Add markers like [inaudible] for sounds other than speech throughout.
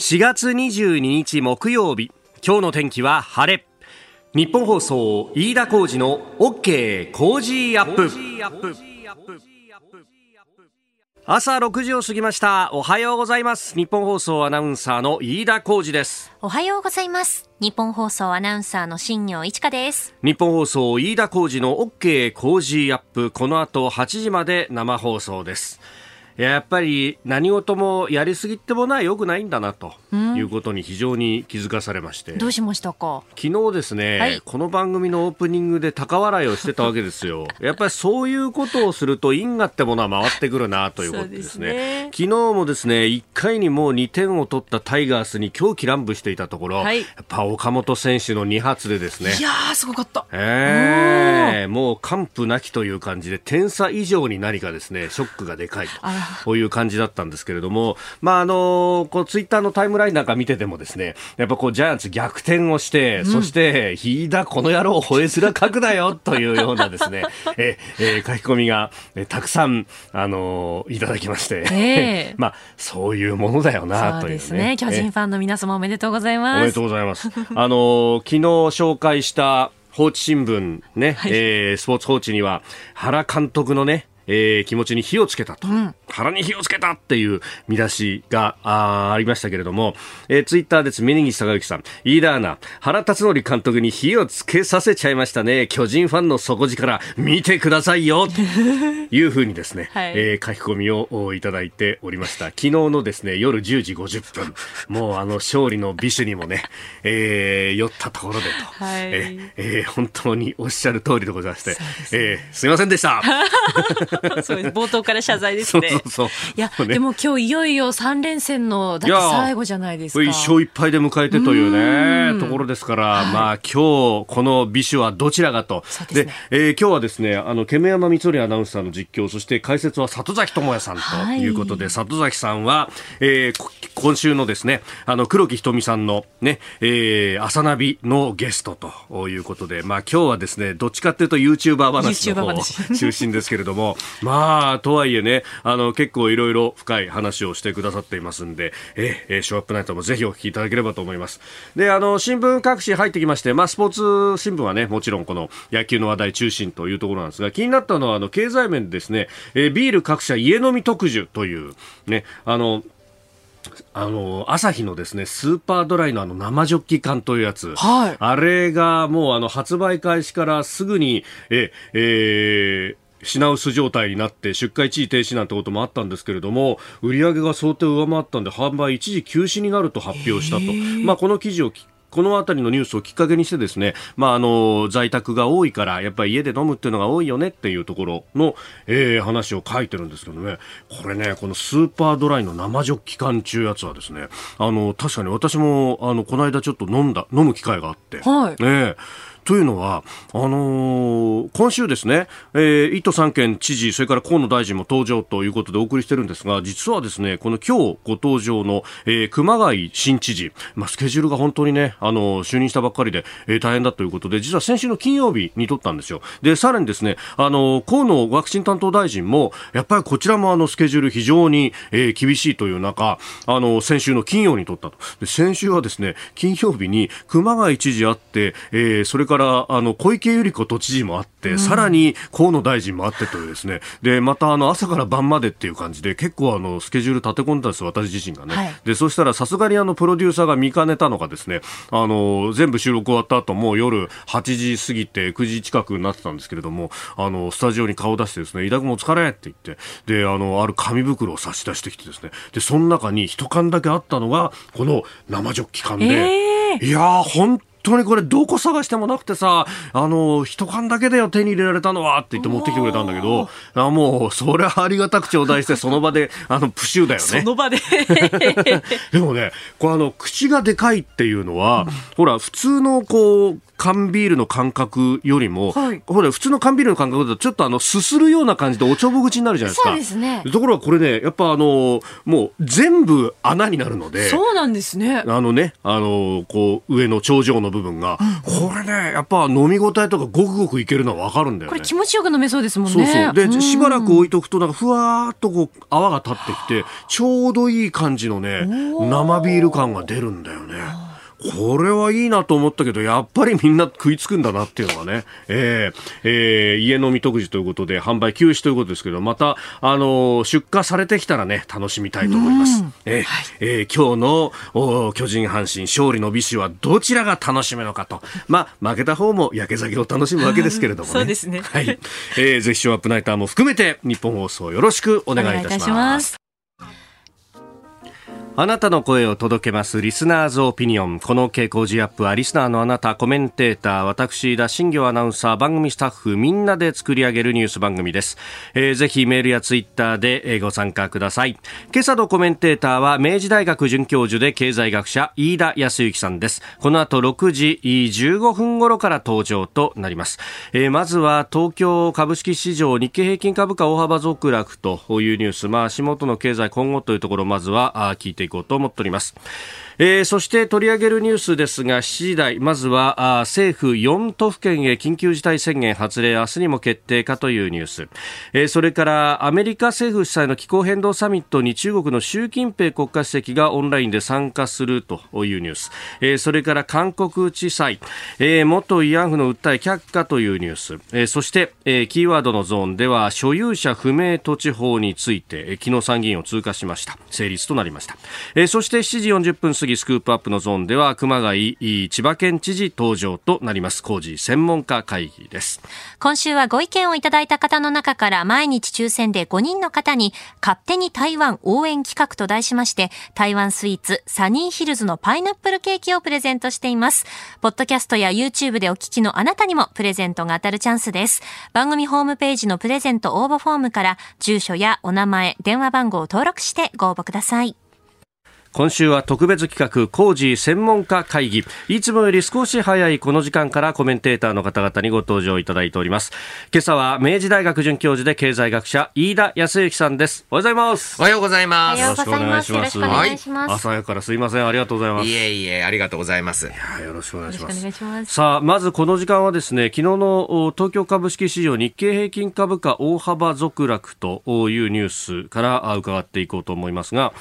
4月22日木曜日今日の天気は晴れ。日本放送飯田浩二の OK 工事アップ。朝6時を過ぎました。おはようございます。日本放送アナウンサーの飯田浩二です。おはようございます。日本放送アナウンサーの新業一華です。日本放送飯田浩二の OK 工事アップ。この後8時まで生放送ですやっぱり何事もやりすぎてもない良くないんだなということに非常に気づかされまして、どうしましたか？昨日ですね、はい、この番組のオープニングで高笑いをしてたわけですよ。[laughs] やっぱりそういうことをすると因果ってものは回ってくるなということですね。ね、昨日もですね1回にもう2点を取ったタイガースに狂気乱舞していたところ、はい、やっぱ岡本選手の2発でですね。いやすごかった。えー、もう完膚なきという感じで点差以上に何かですねショックがでかいと [laughs] こういう感じだったんですけれども、まああのこうツイッターのタイムラインなんか見ててもですね、やっぱこうジャイアンツ逆転をして、うん、そして飯田この野郎吠えすら書くなよというようなですね、[laughs] ええ書き込みが、えたくさんあのいただきまして、えー、[laughs] まあそういうものだよなというね。そうですね。巨人ファンの皆様おめでとうございます。おめでとうございます。あの昨日紹介した放置新聞ね、はい、えー、スポーツ報知には原監督のねえー、気持ちに火をつけたと、うん、腹に火をつけたっていう見出しがあありましたけれども、えー、ツイッターです。峯岸隆之さん、飯田アナ、原辰徳監督に火をつけさせちゃいましたね。巨人ファンの底力、見てくださいよ。[laughs] というふうにですね、はい、えー、書き込みをいただいておりました。昨日のですね、夜10時50分、もうあの勝利の美酒にもね、えー、酔ったところでと、はい、ええー、本当におっしゃる通りでございまして、す、ね、えー、すいませんでした。[laughs] [laughs] そう冒頭から謝罪ですね。そうそうそういや、ね、でも今日いよいよ三連戦のだって最後じゃないですか。一勝一敗で迎えてというねところですから、はい、まあ今日この美酒はどちらがと。で、ね、えー、今日はですねあのケメヤマ光則アナウンサーの実況そして解説は里崎智也さんということで、はい、里崎さんは、えー、今週のですねあの黒木瞳さんのね、えー、朝ナビのゲストということで、まあ今日はですねどっちかというとユーチューバー話の方中心ですけれども。まあ、とはいえね、あの、結構いろいろ深い話をしてくださっていますんで、えー、ショーアップナイトもぜひお聞きいただければと思います。で、あの、新聞各紙入ってきまして、まあ、スポーツ新聞はね、もちろんこの野球の話題中心というところなんですが、気になったのは、あの、経済面でですね、えー、ビール各社家飲み特需という、ね、あの、あの、朝日のですね、スーパードライのあの生ジョッキ缶というやつ。はい。あれがもうあの発売開始からすぐに、え、えー、品薄状態になって出荷一時停止なんてこともあったんですけれども売り上げが想定を上回ったんで販売一時休止になると発表したと、まあ、この記事をこの辺りのニュースをきっかけにしてですね、まあ、あの在宅が多いからやっぱり家で飲むっていうのが多いよねっていうところの、えー、話を書いてるんですけどね。これねこのスーパードライの生ジョッキ缶中やつはですねあの確かに私もあのこの間ちょっと飲んだ飲む機会があって、はい、ねというのは、あのー、今週ですね、えー、1都3県知事、それから河野大臣も登場ということでお送りしてるんですが、実はですね、この今日ご登場の、えー、熊谷新知事、まあ、スケジュールが本当にね、あの、就任したばっかりで、えー、大変だということで、実は先週の金曜日に取ったんですよ。で、さらにですね、あの、河野ワクチン担当大臣も、やっぱりこちらもあの、スケジュール非常に、えー、厳しいという中、あの、先週の金曜に取ったと。で、先週はですね、金曜日に熊谷知事あって、えー、それからあの小池百合子都知事もあって、うん、さらに河野大臣もあってというですね。でまたあの朝から晩までっていう感じで結構あのスケジュール立て込んだんです私自身がね、はい、でそしたらさすがにあのプロデューサーが見かねたのがですねあの全部収録終わった後もう夜8時過ぎて9時近くになってたんですけれどもあのスタジオに顔を出してですね「飯田君お疲れ」って言ってであのある紙袋を差し出してきてですね。でその中に一缶だけあったのがこの生ジョッキ缶で、えー、いやー本当にこれどこ探してもなくてさ、あの、一缶だけだよ手に入れられたのはって言って持ってきてくれたんだけど、あもう、それはありがたく頂戴して、その場で、あの、プシューだよね。その場で [laughs] でもね、これあの、口がでかいっていうのは、うん、ほら、普通のこう、缶ビールの感覚よりも、はい、ほら、普通の缶ビールの感覚だと、ちょっとあの、すするような感じでおちょぼ口になるじゃないですか。そうですね。ところがこれね、やっぱあの、もう全部穴になるので。そうなんですね。あのね、あの、こう、上の頂上の部分が、うん、これね、やっぱ飲み応えとかごくごくいけるのはわかるんだよね。これ気持ちよく飲めそうですもんね。そうそう。で、しばらく置いとくと、なんかふわーっとこう、泡が立ってきて、ちょうどいい感じのね、生ビール感が出るんだよね。これはいいなと思ったけど、やっぱりみんな食いつくんだなっていうのがね、えーえー、家飲み特需ということで、販売休止ということですけど、また、あのー、出荷されてきたらね、楽しみたいと思います。えー、はい、えー、今日のお巨人阪神勝利の美酒はどちらが楽しむのかと。まあ、負けた方も焼け酒を楽しむわけですけれどもね。そうですね。はい。えー、ぜひショーアップナイターも含めて、日本放送よろしくお願いいたします。あなたの声を届けますリスナーズオピニオン。この傾向時アップはリスナーのあなた、コメンテーター、私、田新行アナウンサー、番組スタッフ、みんなで作り上げるニュース番組です。えー、ぜひメールやツイッターでご参加ください。今朝のコメンテーターは明治大学准教授で経済学者、飯田康之さんです。この後6時15分頃から登場となります。えー、まずは東京株式市場日経平均株価大幅続落というニュース、まあ足元の経済今後というところ、まずは聞いてこうと思っております。えー、そして取り上げるニュースですが7時台まずはあ政府4都府県へ緊急事態宣言発令明日にも決定かというニュース、えー、それからアメリカ政府主催の気候変動サミットに中国の習近平国家主席がオンラインで参加するというニュース、えー、それから韓国地裁、えー、元慰安婦の訴え却下というニュース、えー、そして、えー、キーワードのゾーンでは所有者不明土地法について、えー、昨日参議院を通過しました。成立となりました、えー、そして7時40分過ぎスクープアップのゾーンでは熊谷千葉県知事登場となります。工事専門家会議です。今週はご意見をいただいた方の中から毎日抽選で5人の方に勝手に台湾応援企画と題しまして台湾スイーツサニーヒルズのパイナップルケーキをプレゼントしています。ポッドキャストや YouTube でお聞きのあなたにもプレゼントが当たるチャンスです。番組ホームページのプレゼント応募フォームから住所やお名前電話番号を登録してご応募ください。今週は特別企画工事専門家会議。いつもより少し早いこの時間からコメンテーターの方々にご登場いただいております。今朝は明治大学准教授で経済学者飯田康之さんです。おはようございます。おはようございます。よろしくお願いします。はい朝早からすいません。ありがとうございます。いえいえありがとうございます。いやよろしくお願いします。さあまずこの時間はですね昨日の東京株式市場日経平均株価大幅続落というニュースから伺っていこうと思いますが、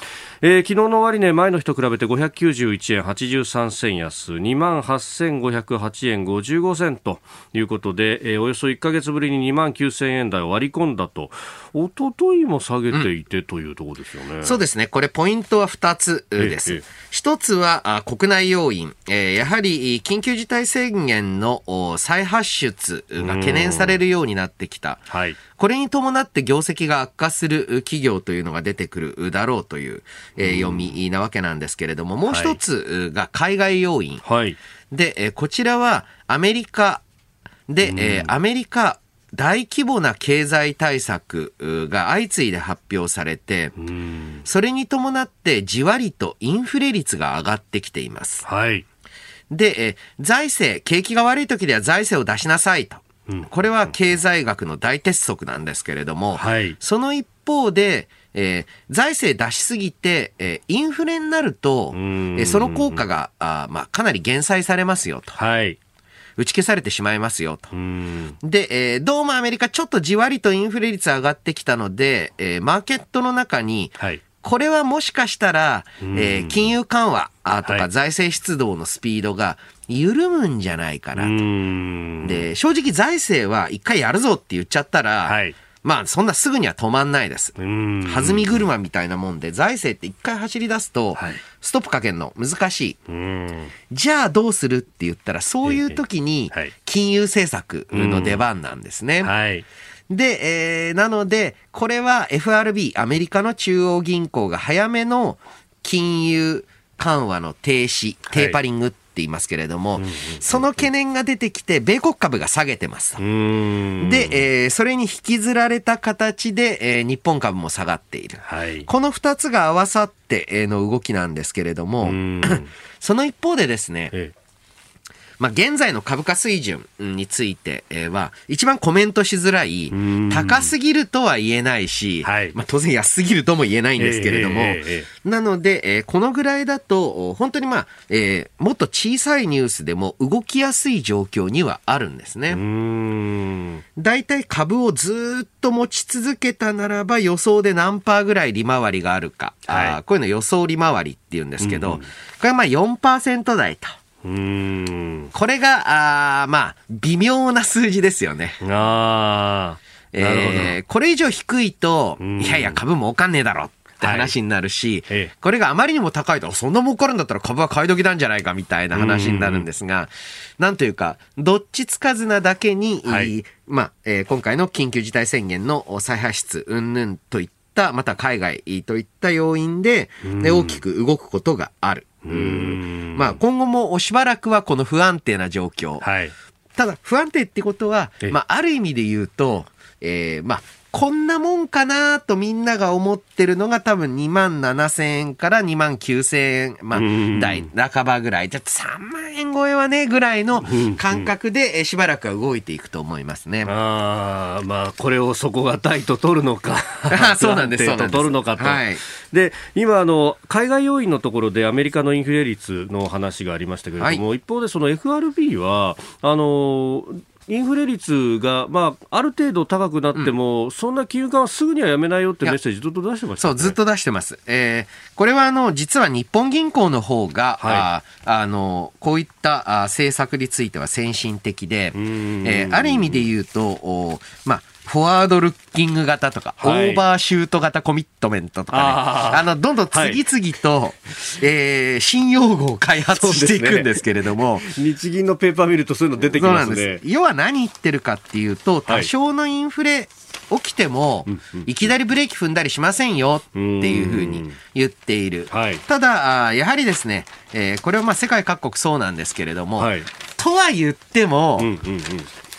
えー、昨日の終値前の日と比べて591円83銭安2万8508円55銭ということで、えー、およそ1か月ぶりに2万9000円台を割り込んだと一昨日も下げていてというところですよね、うん、そうですね。これポイントは2つです、ええ、1つはあ国内要因、えー、やはり緊急事態宣言の再発出が懸念されるようになってきた、はい、これに伴って業績が悪化する企業というのが出てくるだろうという、えー、読みなわけなんですけれども、もう一つが海外要因。はい、で、えー、こちらはアメリカで、えー、アメリカ大規模な経済対策が相次いで発表されて、それに伴ってじわりとインフレ率が上がってきています。はい。で、え財政、景気が悪い時では財政を出しなさいと。これは経済学の大鉄則なんですけれども、はい、その一方で、えー、財政出しすぎて、えー、インフレになると、えー、その効果があ、まあ、かなり減災されますよと。はい。打ち消されてしまいますよと。で、えー、どうもアメリカちょっとじわりとインフレ率上がってきたので、えー、マーケットの中に、はい、これはもしかしたら、えー、金融緩和とか財政出動のスピードが緩むんじゃないかなと。で、正直財政は一回やるぞって言っちゃったら、はい、まあそんなすぐには止まんないです。弾み車みたいなもんで、財政って一回走り出すと、ストップかけるの難しい。じゃあどうするって言ったら、そういう時に金融政策の出番なんですね。はい。で、えー、なので、これは FRB、アメリカの中央銀行が早めの金融緩和の停止、テーパリングって言いますけれども、その懸念が出てきて、米国株が下げてますと。で、えー、それに引きずられた形で、えー、日本株も下がっている。はい、この2つが合わさっての動きなんですけれども、[clears throat] その一方でですね、まあ、現在の株価水準については、一番コメントしづらい、高すぎるとは言えないし、はい、まあ、当然安すぎるとも言えないんですけれども、えー、なので、えー、このぐらいだと、本当にまあ、えー、もっと小さいニュースでも動きやすい状況にはあるんですね。大体株をずっと持ち続けたならば予想で何パーぐらい利回りがあるか、はい、あこういうの予想利回りっていうんですけど、これはまあ4%台と。うん。これが、あまあ、微妙な数字ですよね。ああ。えー、これ以上低いと、いやいや、株儲かんねえだろ。って話になるし、はい、これがあまりにも高いと、そんな儲かるんだったら株は買い時なんじゃないかみたいな話になるんですが、なんというか、どっちつかずなだけに、はい、まあ、えー、今回の緊急事態宣言の再発出、うんぬんといった、また海外といった要因で、で大きく動くことがある。まあ、今後もしばらくはこの不安定な状況。はい、ただ、不安定ってことは、まあ、ある意味で言うと、えー、まあ、こんなもんかなとみんなが思ってるのが多分2万7千円から2万9千円、まあ、台半ばぐらい。じゃ3万円超えはね、ぐらいの感覚でしばらくは動いていくと思いますね。ああ、まあ、これを底堅いと取るのか。[laughs] そうなんです、そうなんです。取るのかと。はい、で、今、あの、海外要因のところでアメリカのインフレ率の話がありましたけれども、はい、一方でその FRB は、あの、インフレ率が、まあ、ある程度高くなっても、うん、そんな金融緩和すぐにはやめないよってメッセージずっと出してました、ね、そう、ずっと出してます。えー、これはあの、実は日本銀行の方が、はい、ああの、こういったあ政策については先進的で、えー、ある意味で言うと、おまあ、フォワードルッキング型とか、はい、オーバーシュート型コミットメントとかね、あの、どんどん次々と、はい、えー、新用語を開発していくんですけれども、ね、日銀のペーパー見るとそういうの出てきますね。要は何言ってるかっていうと、多少のインフレ、起きても、いきなりブレーキ踏んだりしませんよっていうふうに言っている。はい、ただ、やはりですね、えー、これはまあ世界各国そうなんですけれども、はい、とは言っても、うんうんうん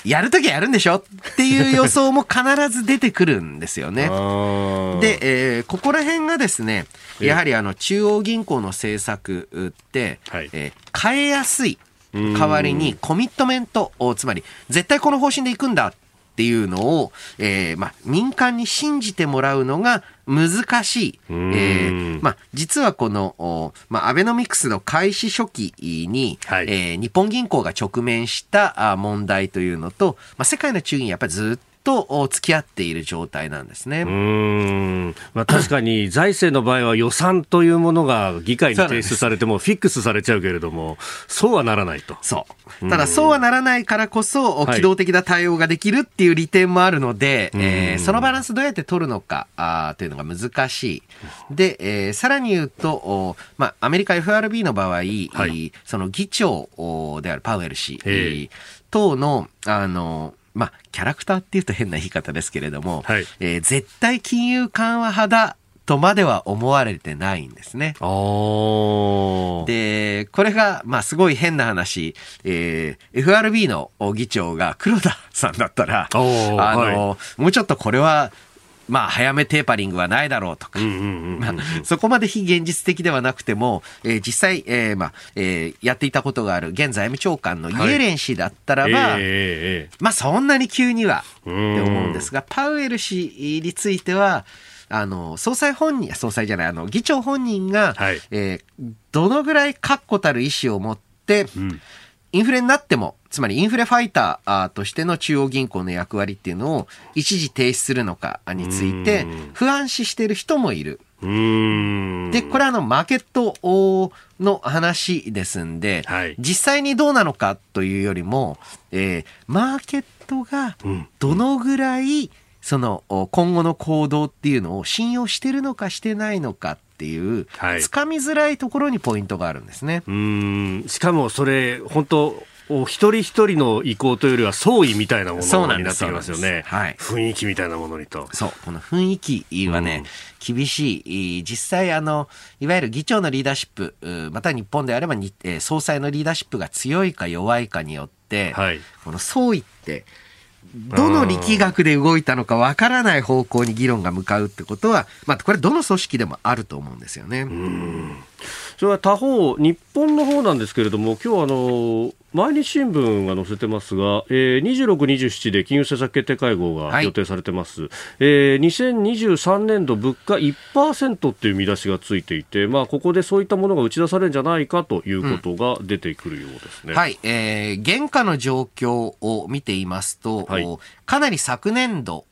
やるときはやるんでしょっていう予想も必ず出てくるんですよね。[laughs] で、えー、ここら辺がですね、やはりあの中央銀行の政策って、はい、えー、変えやすい代わりにコミットメントを、つまり絶対この方針でいくんだっていうのを、えーまあ、民間に信じてもらうのが難しい。えーまあ、実はこの、まあ、アベノミクスの開始初期に、はい、えー、日本銀行が直面した問題というのと、まあ、世界の中銀やっぱりずっとと付き合っている状態なんですね。うんまあ、確かに [clears throat] 財政の場合は予算というものが議会に提出されてもフィックスされちゃうけれども、そうはならないと。そう。ただそうはならないからこそ、機動的な対応ができるっていう利点もあるので、はい、えー、そのバランスどうやって取るのかあというのが難しい。で、えー、さらに言うと、まあ、アメリカ FRB の場合、はい、その議長であるパウエル氏等の、あの、まあ、キャラクターっていうと変な言い方ですけれども、はい、えー、絶対金融緩和派だとまでは思われてないんですね。で、これが、まあ、すごい変な話、えー、FRB の議長が黒田さんだったら、あの、はい、もうちょっとこれはまあ、早めテーパリングはないだろうとか、そこまで非現実的ではなくても、えー、実際、えーまあえー、やっていたことがある現財務長官のイエレン氏だったらば、はいえー、まあ、そんなに急にはって思うんですが、パウエル氏については、あの、総裁本人、総裁じゃない、あの、議長本人が、はい、えー、どのぐらい確固たる意思を持って、うん、インフレになっても、つまりインフレファイターとしての中央銀行の役割っていうのを一時停止するのかについて不安視している人もいる。で、これはあのマーケットの話ですんで、はい、実際にどうなのかというよりも、えー、マーケットがどのぐらいその今後の行動っていうのを信用してるのかしてないのかっていう、はい、つかみづらいところにポイントがあるんですね。うんしかもそれ本当一人一人の意向というよりは総意みたいなものになってきますよね。はい、雰囲気みたいなものにと。そう、この雰囲気はね、うん、厳しい。実際、あの、いわゆる議長のリーダーシップ、また日本であれば総裁のリーダーシップが強いか弱いかによって、はい、この総意って、どの力学で動いたのかわからない方向に議論が向かうってことは、まあ、これどの組織でもあると思うんですよね。それは他方、日本の方なんですけれども、今日あの、毎日新聞が載せてますが、えー、26、27で金融政策決定会合が予定されてます、はい、えー、2023年度物価1%っていう見出しがついていて、まあ、ここでそういったものが打ち出されるんじゃないかということが出てくるようですね、うん、はい、えー、現下の状況を見ていますと、はい、かなり昨年度、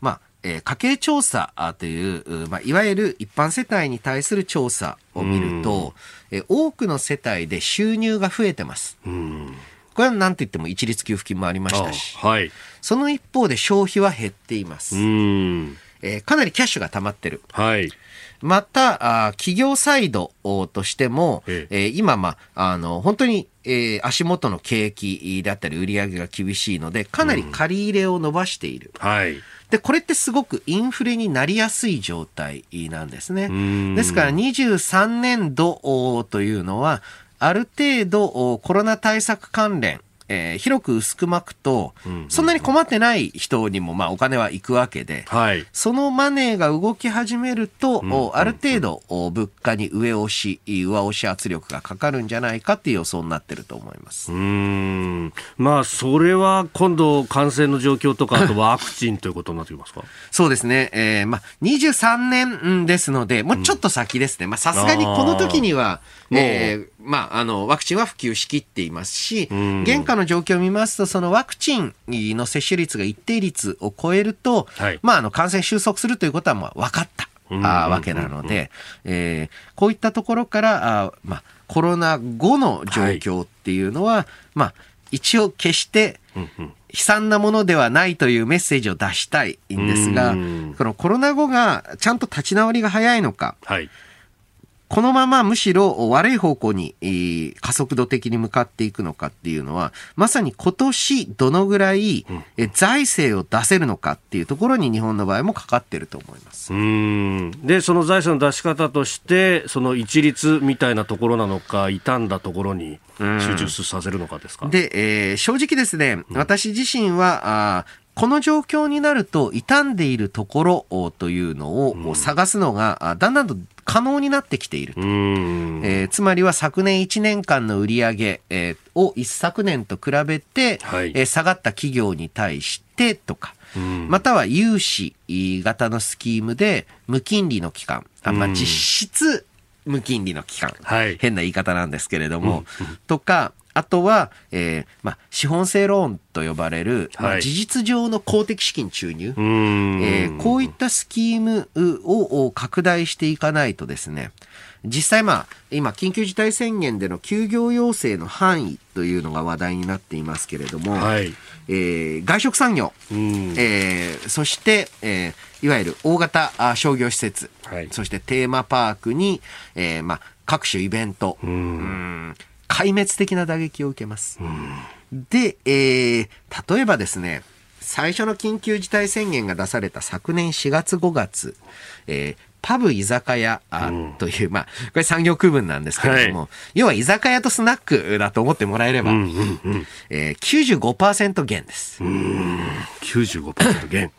まあえー、家計調査という、まあ、いわゆる一般世帯に対する調査を見ると、えー、多くの世帯で収入が増えてます。これは何と言っても一律給付金もありましたし、はい、その一方で消費は減っています。えー、かなりキャッシュが溜まってる。はいまた、あ企業サイドとしても、ええー、今、まあ、あの、本当に、えー、足元の景気だったり売り上げが厳しいので、かなり借り入れを伸ばしている。うん、はい。で、これってすごくインフレになりやすい状態なんですね。ですから23年度というのは、ある程度コロナ対策関連、えー、広く薄く巻くと、そんなに困ってない人にもまあお金は行くわけで、はい、そのマネーが動き始めると、うん、ある程度物価に上押し、上押し圧力がかかるんじゃないかっていう予想になってると思います。うん。まあ、それは今度感染の状況とか、[laughs] あとワクチンということになってきますか？そうですね。えー、まあ、23年ですので、もうちょっと先ですね。まあ、さすがにこの時には、えー、まあ、あの、ワクチンは普及しきっていますし、現下の状況を見ますと、そのワクチンの接種率が一定率を超えると、はい、まあ、あの、感染収束するということは、まあ、分かった。あわけなので、えー、こういったところからあ、まあ、コロナ後の状況っていうのは、はい、まあ、一応決して悲惨なものではないというメッセージを出したいんですが、このコロナ後がちゃんと立ち直りが早いのか、はいこのままむしろ悪い方向に、えー、加速度的に向かっていくのかっていうのは、まさに今年どのぐらい、え財政を出せるのかっていうところに日本の場合もかかってると思います。うん。で、その財政の出し方として、その一律みたいなところなのか、傷んだところに集中させるのかですか？で、えー、正直ですね、私自身は、あこの状況になると傷んでいるところというのを探すのがだんだんと可能になってきていると。えー、つまりは昨年1年間の売り上げ、えー、を一昨年と比べて、はい、えー、下がった企業に対してとか、または融資型のスキームで無金利の期間、あまあ、実質無金利の期間、はい、変な言い方なんですけれども、とか、あとは、えーまあ、資本性ローンと呼ばれる、まあ、事実上の公的資金注入、えー、こういったスキームを拡大していかないとですね、実際まあ、今、緊急事態宣言での休業要請の範囲というのが話題になっていますけれども、はい、えー、外食産業、えー、そして、えー、いわゆる大型商業施設、はい、そしてテーマパークに、えーまあ、各種イベント、うん壊滅的な打撃を受けます。で、えー、例えばですね、最初の緊急事態宣言が出された昨年4月5月、えー、パブ居酒屋という、うん、まあ、これ産業区分なんですけれども、はい、要は居酒屋とスナックだと思ってもらえれば、うんうんうん、えー、95%減です。95%減。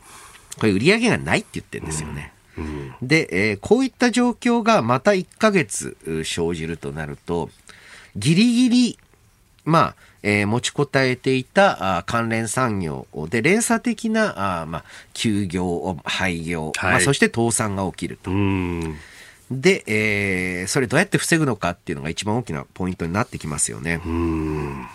これ売り上げがないって言ってるんですよね。うんうん、で、えー、こういった状況がまた1ヶ月生じるとなると、ギリギリ、まあ、えー、持ちこたえていたあ関連産業で連鎖的なあ、まあ、休業、廃業、はい、まあ、そして倒産が起きると。で、えー、それどうやって防ぐのかっていうのが一番大きなポイントになってきますよね。うん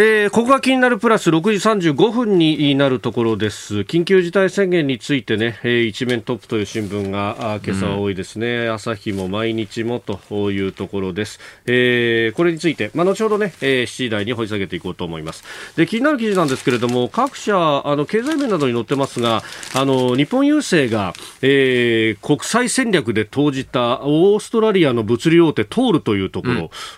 えー、ここが気になるプラス6時35分になるところです。緊急事態宣言についてね、えー、一面トップという新聞があ今朝は多いですね、うん、朝日も毎日もというところです。えー、これについて、まあ、後ほどね、えー、7時台に掘り下げていこうと思います。で、気になる記事なんですけれども、各社、あの、経済面などに載ってますが、あの、日本郵政が、えー、国際戦略で投じたオーストラリアの物流大手トールというところ、う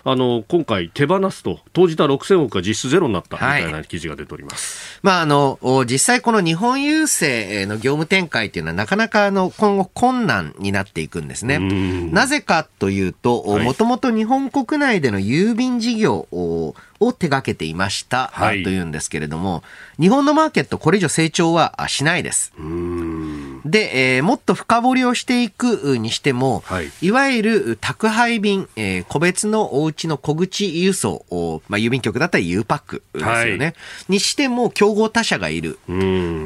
ん、あの、今回手放すと、投じた6000億が実質ゼロになったみたいな記事が出ております。はい、まあ、あの、実際この日本郵政の業務展開っていうのはなかなかあの、今後困難になっていくんですね。なぜかというと、もともと日本国内での郵便事業を手掛けていました、はい、というんですけれども、日本のマーケットこれ以上成長はしないです。で、えー、もっと深掘りをしていくにしても、はい、いわゆる宅配便、えー、個別のお家の小口輸送、まあ、郵便局だったら U パックですよね、はい、にしても競合他社がいる。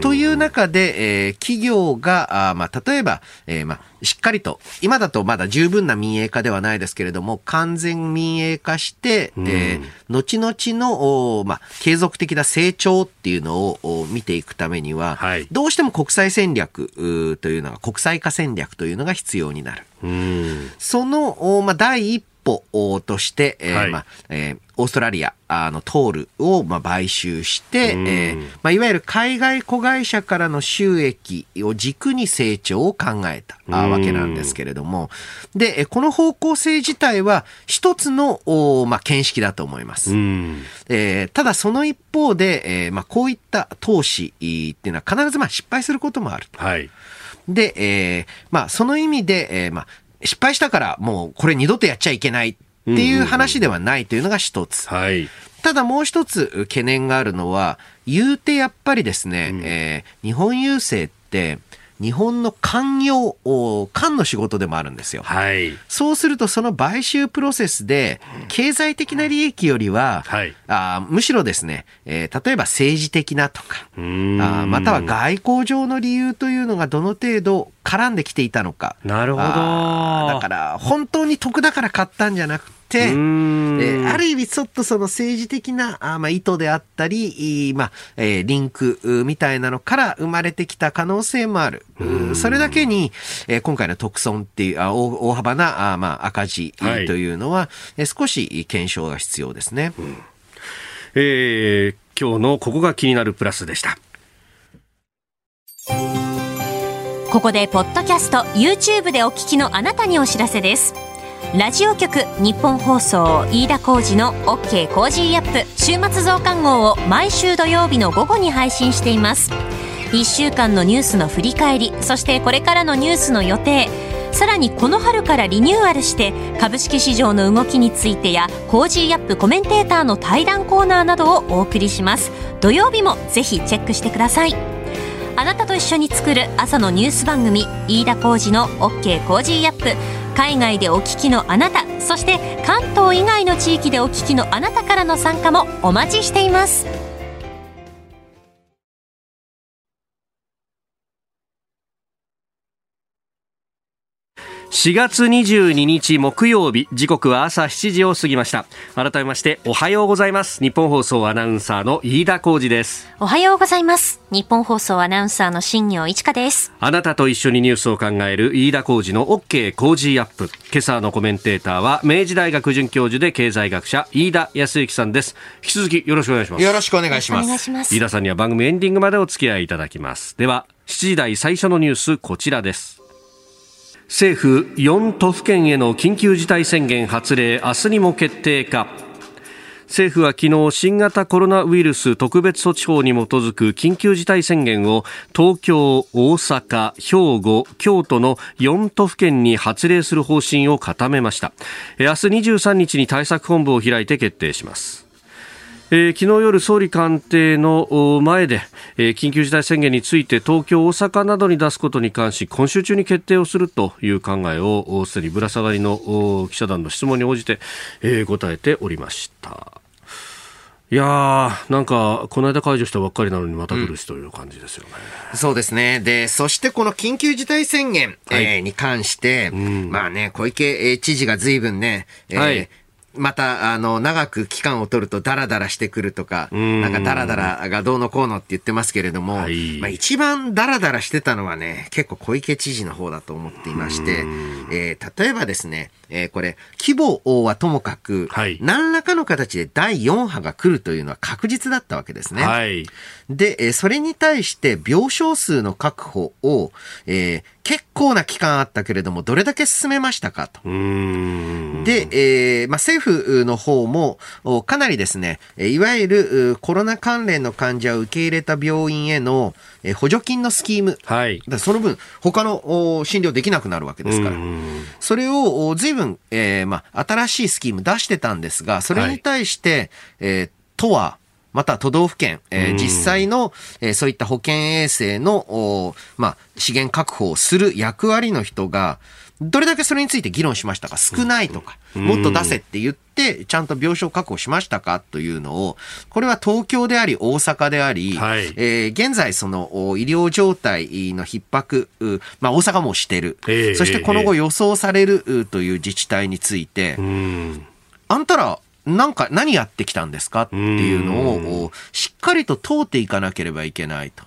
という中で、えー、企業が、あまあ、例えば、えー、まあ、しっかりと、今だとまだ十分な民営化ではないですけれども、完全民営化して、うん、えー、後々の、まあ、継続的な成長っていうのを見ていくためには、はい、どうしても国際戦略というのが、国際化戦略というのが必要になる。うん、その、まあ、第一歩として、えー、はい、まあえー、オーストラリアあのトールを、まあ、買収して、えーまあ、いわゆる海外子会社からの収益を軸に成長を考えたわけなんですけれども、で、この方向性自体は一つの、まあ、見識だと思います。えー、ただその一方で、えーまあ、こういった投資っていうのは必ずまあ失敗することもある。はい、で、えーまあ、その意味で、えーまあ、失敗したからもうこれ二度とやっちゃいけないっていう話ではないというのが一つ。はい。ただもう一つ懸念があるのは、言うてやっぱりですね、うん、えー、日本郵政って、日本の官業、官の仕事でもあるんですよ。はい。そうすると、その買収プロセスで、経済的な利益よりは、はい、あむしろですね、えー、例えば政治的なとか、あまたは外交上の理由というのがどの程度絡んできていたのか。なるほど。だから、本当に得だから買ったんじゃなくて、えー、ある意味ちょっとその政治的なあ、まあ、意図であったり、まあえー、リンクみたいなのから生まれてきた可能性もある。それだけに、えー、今回の特損っていうあ大大幅なあ、まあ、赤字というのは、はい、少し検証が必要ですね。うん、えー、今日のここが気になるプラスでした。ここでポッドキャスト YouTube でお聞きのあなたにお知らせですラジオ局ニッポン放送飯田浩司の OK コージーアップ週末増刊号を毎週土曜日の午後に配信しています。1週間のニュースの振り返りそしてこれからのニュースの予定さらにこの春からリニューアルして株式市場の動きについてやコージーアップコメンテーターの対談コーナーなどをお送りします。土曜日もぜひチェックしてください。あなたと一緒に作る朝のニュース番組飯田浩司の OK コージーアップ。海外でお聞きのあなたそして関東以外の地域でお聞きのあなたからの参加もお待ちしています。4月22日木曜日時刻は朝7時を過ぎました。改めましておはようございます。日本放送アナウンサーの飯田浩二です。おはようございます。日本放送アナウンサーの新業一華です。あなたと一緒にニュースを考える飯田浩二の OK 工事アップ。今朝のコメンテーターは明治大学准教授で経済学者飯田康之さんです。引き続きよろしくお願いします。よろしくお願いします。飯田さんには番組エンディングまでお付き合いいただきます。では7時台最初のニュースこちらです政府4都府県への緊急事態宣言発令明日にも決定か。政府は昨日新型コロナウイルス特別措置法に基づく緊急事態宣言を東京、大阪、兵庫、京都の4都府県に発令する方針を固めました。明日23日に対策本部を開いて決定します。えー、昨日夜総理官邸の前で、えー、緊急事態宣言について東京、大阪などに出すことに関し今週中に決定をするという考えをすでにぶら下がりの記者団の質問に応じて、えー、答えておりました。いやー、なんか、この間解除したばっかりなのにまた来るしという感じですよね、うん、そうですね。で、そしてこの緊急事態宣言、はい、えー、に関して、うん、まあね、小池知事が随分ね、えー、はいまた、あの、長く期間を取るとダラダラしてくるとか、なんかダラダラがどうのこうのって言ってますけれども、はい、まあ一番ダラダラしてたのはね、結構小池知事の方だと思っていまして、えー、例えばですね、えー、これ、規模はともかく、はい、何らかの形で第4波が来るというのは確実だったわけですね。はい、で、えー、それに対して病床数の確保を、えー、結構な期間あったけれども、どれだけ進めましたかと。で、えー、まあ、政府の方も、かなりですね、いわゆるコロナ関連の患者を受け入れた病院への補助金のスキーム。はい。その分、他の診療できなくなるわけですから。それを随分、えー、まあ、新しいスキーム出してたんですが、それに対して、はい、えー、都は、また都道府県、えー、実際の、えー、そういった保健衛生の、まあ、資源確保をする役割の人が、どれだけそれについて議論しましたか少ないとか、もっと出せって言って、ちゃんと病床確保しましたかというのを、これは東京であり、大阪であり、はい、えー、現在、その医療状態の逼迫、まあ、大阪もしてる、えー、そしてこの後予想されるという自治体について、あんたら、なんか何やってきたんですか？っていうのをしっかりと通っていかなければいけないと。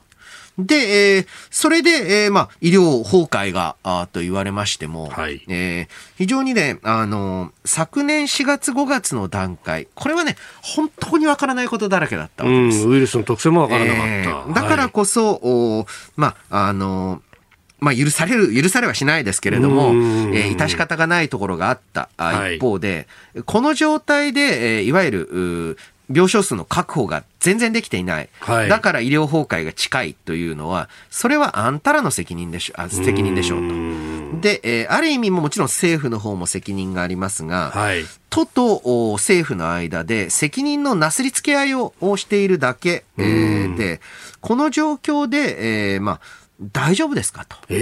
で、えー、それで、えー、まあ、医療崩壊が、あと言われましても、はい、えー、非常にね、あの、昨年4月5月の段階、これはね、本当にわからないことだらけだったわけです。ウイルスの特性もわからなかった。えー、だからこそ、はい、おまあ、あの、まあ、許される、許されはしないですけれども、えー、致し方がないところがあった。一方で、はい、この状態で、えー、いわゆる、病床数の確保が全然できていない。はい、だから医療崩壊が近いというのは、それはあんたらの責任でしょ、あ責任でしょうと。で、えー、ある意味ももちろん政府の方も責任がありますが、はい、都と政府の間で責任のなすりつけ合いをしているだけ、えー、で、この状況で、えー、まあ、大丈夫ですか？と、えー、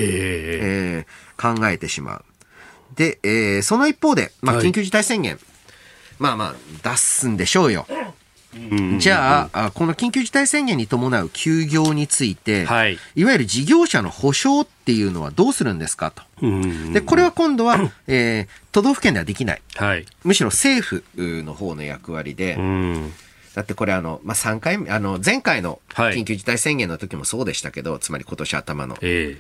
えー、考えてしまう。で、えー、その一方で、まあ、緊急事態宣言、はいまあまあ、出すんでしょうよ。じゃあ、この緊急事態宣言に伴う休業について、はい、いわゆる事業者の保証っていうのはどうするんですか？と。で、これは今度は、[coughs] えー、都道府県ではできない。はい、むしろ政府の方の役割で、だってこれあの、まあ、3回目、あの、前回の緊急事態宣言の時もそうでしたけど、はい、つまり今年頭の。えー、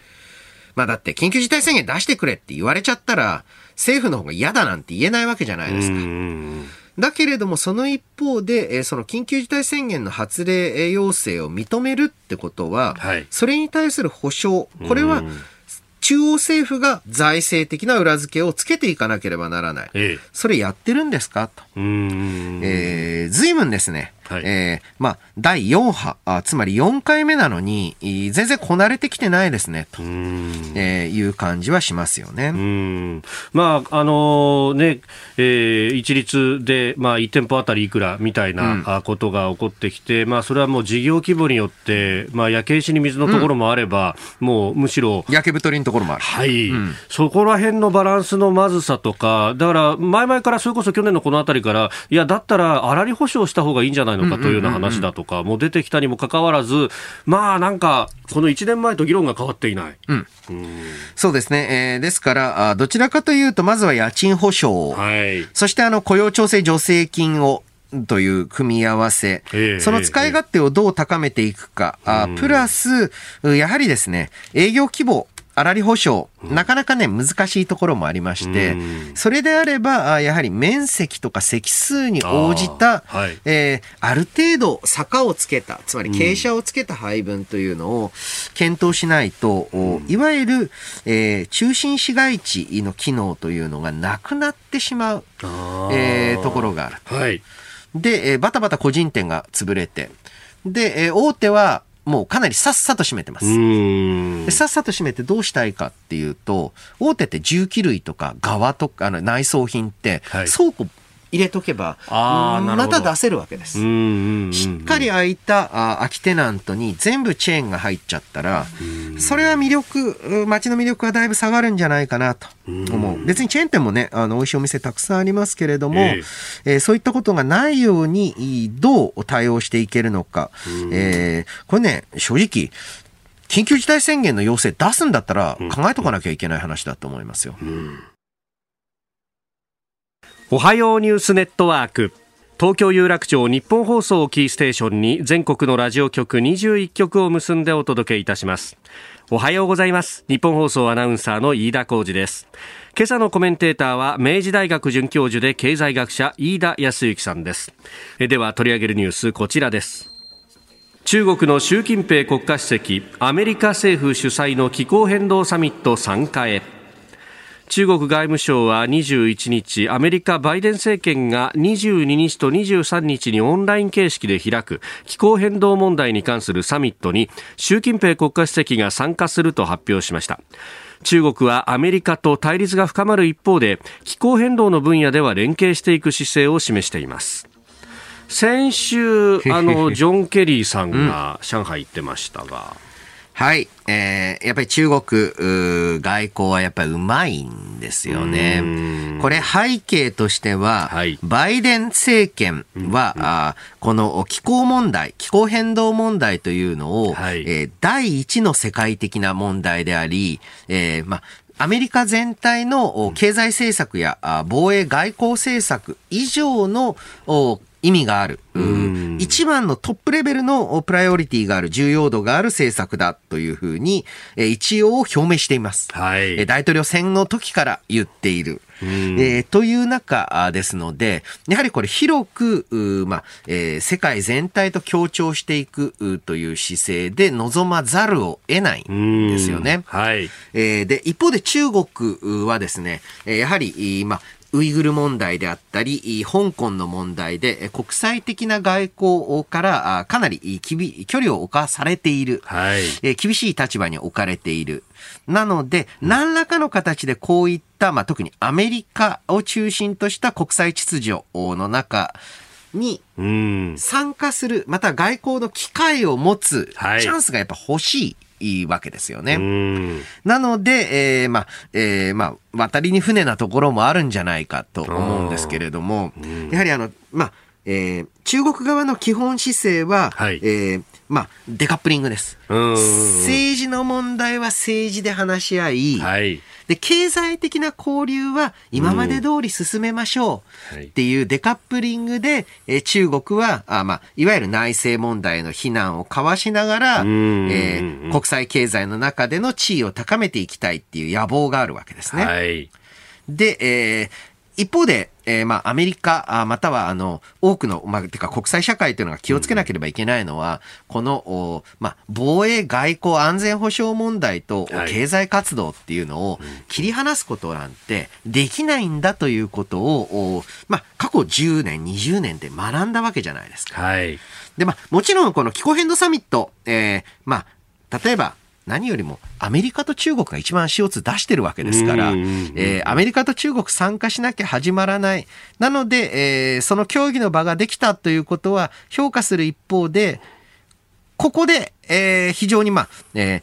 まあだって緊急事態宣言出してくれって言われちゃったら、政府の方が嫌だなんて言えないわけじゃないですか。だけれども、その一方で、えその緊急事態宣言の発令要請を認めるってことは、はい、それに対する保障、これは、中央政府が財政的な裏付けをつけていかなければならない。ええ、それやってるんですか？と。えー、随分ですね、はい、えー、まあ、第4波あ、つまり4回目なのに、全然こなれてきてないですね、と、えー、いう感じはしますよね。まあ、あのー、ね、えー、一律で、まあ、1店舗あたりいくらみたいなことが起こってきて、うん、まあ、それはもう事業規模によって、まあ、焼け石に水のところもあれば、うん、もうむしろ。焼け太りのところもある。はい、うん、そこら辺のバランスのまずさとか、だから、前々からそれこそ去年のこのあたりから、いや、だったら、粗利保証した方がいいんじゃないないのかというような話だとかも出てきたにもかかわらず、まあなんか、この1年前と議論が変わっていない。うん、そうですね。えー、ですから、どちらかというと、まずは家賃保証、はい、そしてあの雇用調整助成金をという組み合わせ、その使い勝手をどう高めていくか、あプラス、やはりですね、営業規模粗利保証、なかなかね、難しいところもありまして、それであれば、やはり面積とか積数に応じた、あ,、はい、えー、ある程度坂をつけた、つまり傾斜をつけた配分というのを検討しないと、いわゆる、えー、中心市街地の機能というのがなくなってしまう、えー、ところがある。はい、で、えー、バタバタ個人店が潰れて、で、えー、大手は、もうかなりさっさと閉めてます。でさっさと閉めてどうしたいかっていうと、大手って重機類とか側とか、あの内装品って、倉庫入れとけば、また出せるわけです。しっかり空いた空きテナントに全部チェーンが入っちゃったら、それは魅力、街の魅力はだいぶ下がるんじゃないかなと思う。別にチェーン店もね、あの、美味しいお店たくさんありますけれども、えー、えー、そういったことがないように、どう対応していけるのか。えー、これね、正直、緊急事態宣言の要請出すんだったら考えとかなきゃいけない話だと思いますよ。うんおはようニュースネットワーク。東京有楽町日本放送キーステーションに全国のラジオ局21局を結んでお届けいたします。おはようございます。日本放送アナウンサーの飯田浩二です。今朝のコメンテーターは明治大学准教授で経済学者飯田康之さんです。では取り上げるニュースこちらです。中国の習近平国家主席アメリカ政府主催の気候変動サミット参加へ。中国外務省は21日アメリカバイデン政権が22日と23日にオンライン形式で開く気候変動問題に関するサミットに習近平国家主席が参加すると発表しました中国はアメリカと対立が深まる一方で気候変動の分野では連携していく姿勢を示しています先週、あの、[laughs] ジョン・ケリーさんが上海行ってましたが。はい。えー、やっぱり中国、外交はやっぱりうまいんですよね。これ背景としては、はい、バイデン政権は、うん、あこの気候問題、気候変動問題というのを、はい、えー、第一の世界的な問題であり、えー、まアメリカ全体の経済政策や防衛外交政策以上の意味がある。一番のトップレベルのプライオリティがある、重要度がある政策だというふうに、一応表明しています。はい、大統領選の時から言っている。えー、という中ですので、やはりこれ広く、まあえー、世界全体と協調していくという姿勢で臨まざるを得ないんですよね。はい、えー、で一方で中国はですね、やはり、まあ、ウイグル問題であったり、香港の問題で、国際的な外交からかなり距離を置かされている、はい、厳しい立場に置かれている。なので、何らかの形でこういった、まあ、特にアメリカを中心とした国際秩序の中、に参加する、また外交の機会を持つチャンスがやっぱ欲しい。いいわけですよね。なので、えー、まあ、えー、まあ、渡りに船なところもあるんじゃないかと思うんですけれども、やはりあの、まあ、えー、中国側の基本姿勢は、はい、えー、まあ、デカップリングです。政治の問題は政治で話し合い、はい、で、経済的な交流は今まで通り進めましょう。っていうデカップリングで、えー、中国は、あまあ、いわゆる内政問題の非難をかわしながら、えー、国際経済の中での地位を高めていきたいっていう野望があるわけですね。はい、で、えー、一方で、えー、まあ、アメリカ、または、あの、多くの、まあ、てか国際社会というのが気をつけなければいけないのは、うん、この、まあ、防衛、外交、安全保障問題と経済活動っていうのを切り離すことなんてできないんだということを、まあ、過去10年、20年で学んだわけじゃないですか。はい。で、まあ、もちろんこの気候変動サミット、えー、まあ、例えば、何よりもアメリカと中国が一番 CO2 出してるわけですから、えー、アメリカと中国参加しなきゃ始まらない。なので、えー、その協議の場ができたということは評価する一方で、ここで、えー、非常にまあ、え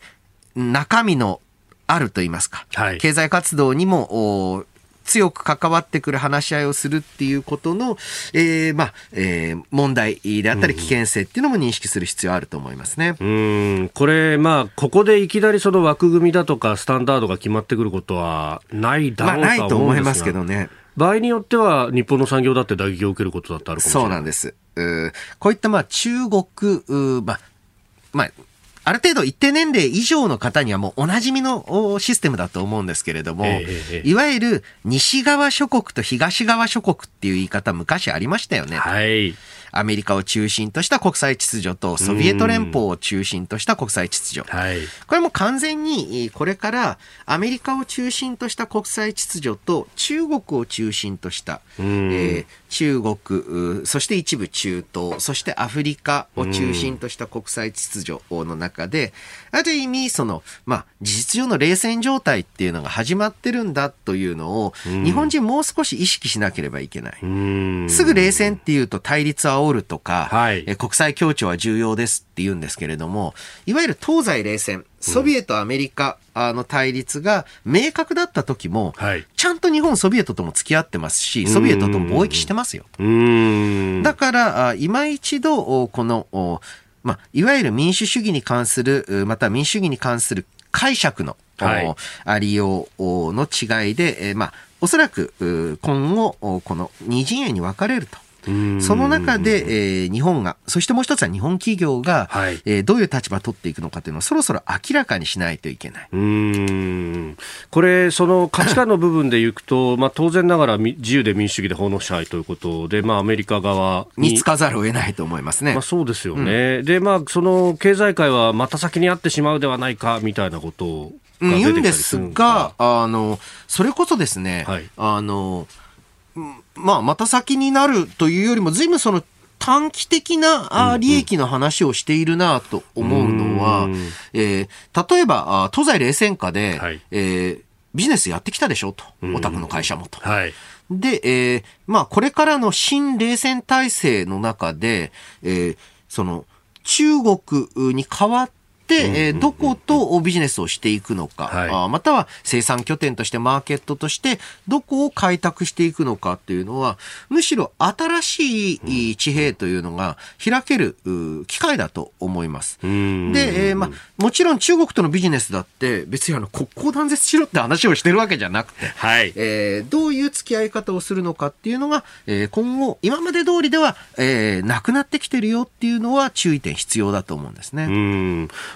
ー、中身のあると言いますか、はい、経済活動にも強く関わってくる話し合いをするっていうことの、えー、まあ、えー、問題であったり危険性っていうのも認識する必要あると思いますね。うん、これ、まあ、ここでいきなりその枠組みだとかスタンダードが決まってくることはないだろうとまあ、ないと思いますけどね。場合によっては日本の産業だって打撃を受けることだってあるかもしれない。そうなんです。うこういったまあ中国、まあ、まあ、ある程度一定年齢以上の方にはもうおなじみのシステムだと思うんですけれども、いわゆる西側諸国と東側諸国っていう言い方昔ありましたよね。はい。アメリカを中心とした国際秩序とソビエト連邦を中心とした国際秩序。はい、これも完全にこれからアメリカを中心とした国際秩序と中国を中心とした、えー、中国、そして一部中東、そしてアフリカを中心とした国際秩序の中で、ある意味、その、まあ、事実上の冷戦状態っていうのが始まってるんだというのを、日本人もう少し意識しなければいけない。すぐ冷戦っていうと対立は煽るとか、はい、国際協調は重要ですって言うんですけれども、いわゆる東西冷戦、ソビエト、アメリカの対立が明確だった時も、はい、ちゃんと日本、ソビエトとも付き合ってますし、ソビエトとも貿易してますよ。だから、今一度、この、まあ、いわゆる民主主義に関する、また民主主義に関する解釈の、はい、ありようの違いで、えー、まあ、おそらく今後、この二陣営に分かれると。その中で、えー、日本が、そしてもう一つは日本企業が、はい、えー、どういう立場を取っていくのかというのをそろそろ明らかにしないといけない。うん。これ、その価値観の部分でいくと、[laughs] まあ、当然ながら自由で民主主義で法の支配ということで、まあ、アメリカ側につかざるを得ないと思いますね。まあ、そうですよね。うん、で、まあ、その経済界はまた先にあってしまうではないかみたいなことを言うんですが、あの、それこそですね、はい、あの、まあ、また先になるというよりも、ずいぶんその短期的な利益の話をしているなと思うのは、えー、例えば、東西冷戦下で、はい、えー、ビジネスやってきたでしょと、お宅の会社もと。はい。で、えー、まあ、これからの新冷戦体制の中で、えー、その、中国に代わって、えー、どことビジネスをしていくのか、はい、または生産拠点としてマーケットとしてどこを開拓していくのかっていうのはむしろ新しい地平というのが開ける機会だと思います。で、えー、まあ、もちろん中国とのビジネスだって別にあの国交断絶しろって話をしてるわけじゃなくて、はい、えー、どういう付き合い方をするのかっていうのが、えー、今後今まで通りでは、えー、なくなってきてるよっていうのは注意点必要だと思うんですね。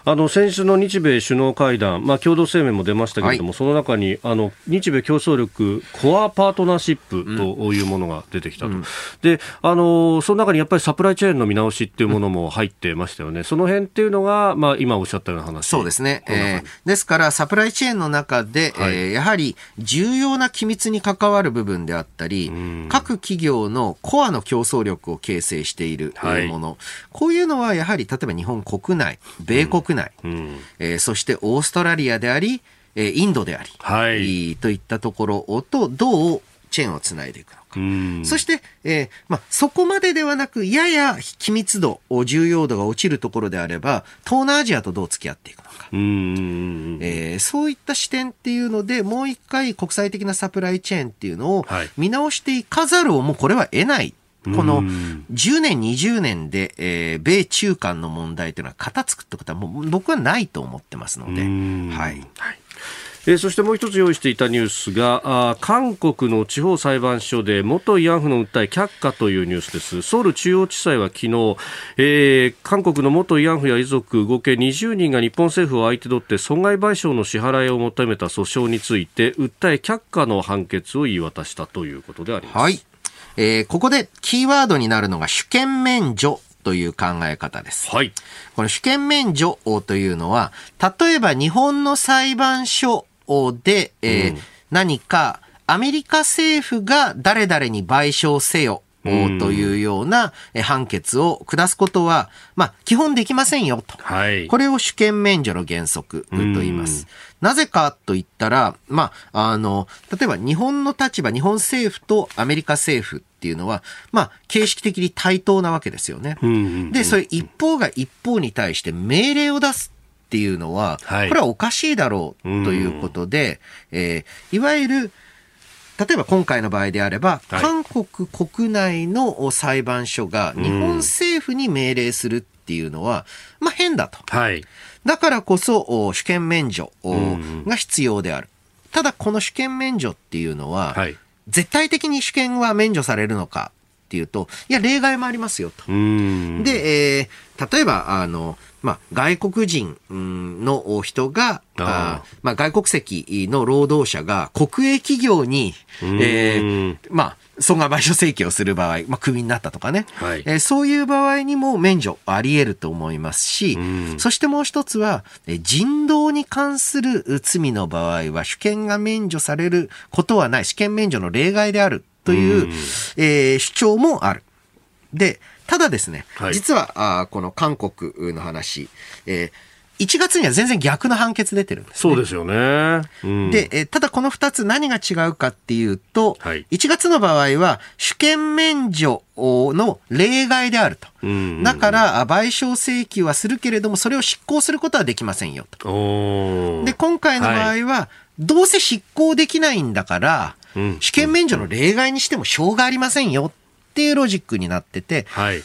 あの先週の日米首脳会談、まあ、共同声明も出ましたけれども、はい、その中にあの日米競争力コアパートナーシップというものが出てきたと、うん、であのその中にやっぱりサプライチェーンの見直しっていうものも入ってましたよね、その辺っていうのが、まあ、今おっしゃったような話。そうですね、えー、ですからサプライチェーンの中で、はい、えー、やはり重要な機密に関わる部分であったり、各企業のコアの競争力を形成しているもの、はい、こういうのはやはり例えば日本国内、米国内、うん、えー、そしてオーストラリアであり、えー、インドであり、はい、といったところとどうチェーンをつないでいくのか。そして、えーまあ、そこまでではなく、やや機密度、重要度が落ちるところであれば、東南アジアとどう付き合っていくのか。えー、そういった視点っていうので、もう一回国際的なサプライチェーンっていうのを見直していかざるをもうこれは得ない。この10年、20年で、えー、米中間の問題というのは片付くってことはもう僕はないと思ってますので、はい。はい。えー、そしてもう一つ用意していたニュースがあ韓国の地方裁判所で元慰安婦の訴え却下というニュースです。ソウル中央地裁は昨日、えー、韓国の元慰安婦や遺族合計20人が日本政府を相手取って損害賠償の支払いを求めた訴訟について訴え却下の判決を言い渡したということであります。はいえー、ここでキーワードになるのが主権免除という考え方です。はい。この主権免除というのは、例えば日本の裁判所で、えー、うん、何かアメリカ政府が誰々に賠償せよというような判決を下すことは、まあ、基本できませんよと。はい、これを主権免除の原則と言います。なぜかと言ったら、まあ、あの、例えば日本の立場、日本政府とアメリカ政府っていうのは、まあ、形式的に対等なわけですよね。で、それ一方が一方に対して命令を出すっていうのは、これはおかしいだろうということで、えー、いわゆる、例えば今回の場合であれば、はい、韓国国内の裁判所が日本政府に命令するっていうのは、まあ変だと。はい、だからこそ、主権免除が必要である。ただこの主権免除っていうのは、はい、絶対的に主権は免除されるのかっていうと、いや、例外もありますよと。で、えー、例えば、あの、まあ、外国人の人が、あまあ、外国籍の労働者が国営企業に、えー、まあ、損害賠償請求をする場合、まあ、クビになったとかね、はい、えー、そういう場合にも免除あり得ると思いますし、そしてもう一つは、人道に関する罪の場合は主権が免除されることはない、主権免除の例外であるという、えー、主張もある。で、ただですね、はい、実はあこの韓国の話、えー、1月には全然逆の判決出てるんです、ね、そうですよね。うん、で、えただこの2つ何が違うかっていうと、はい、1月の場合は主権免除の例外であると。だから賠償請求はするけれども、それを執行することはできませんよと。で、今回の場合は、はい、どうせ執行できないんだから、主権免除の例外にしてもしょうがありませんよっていうロジックになってて、はい、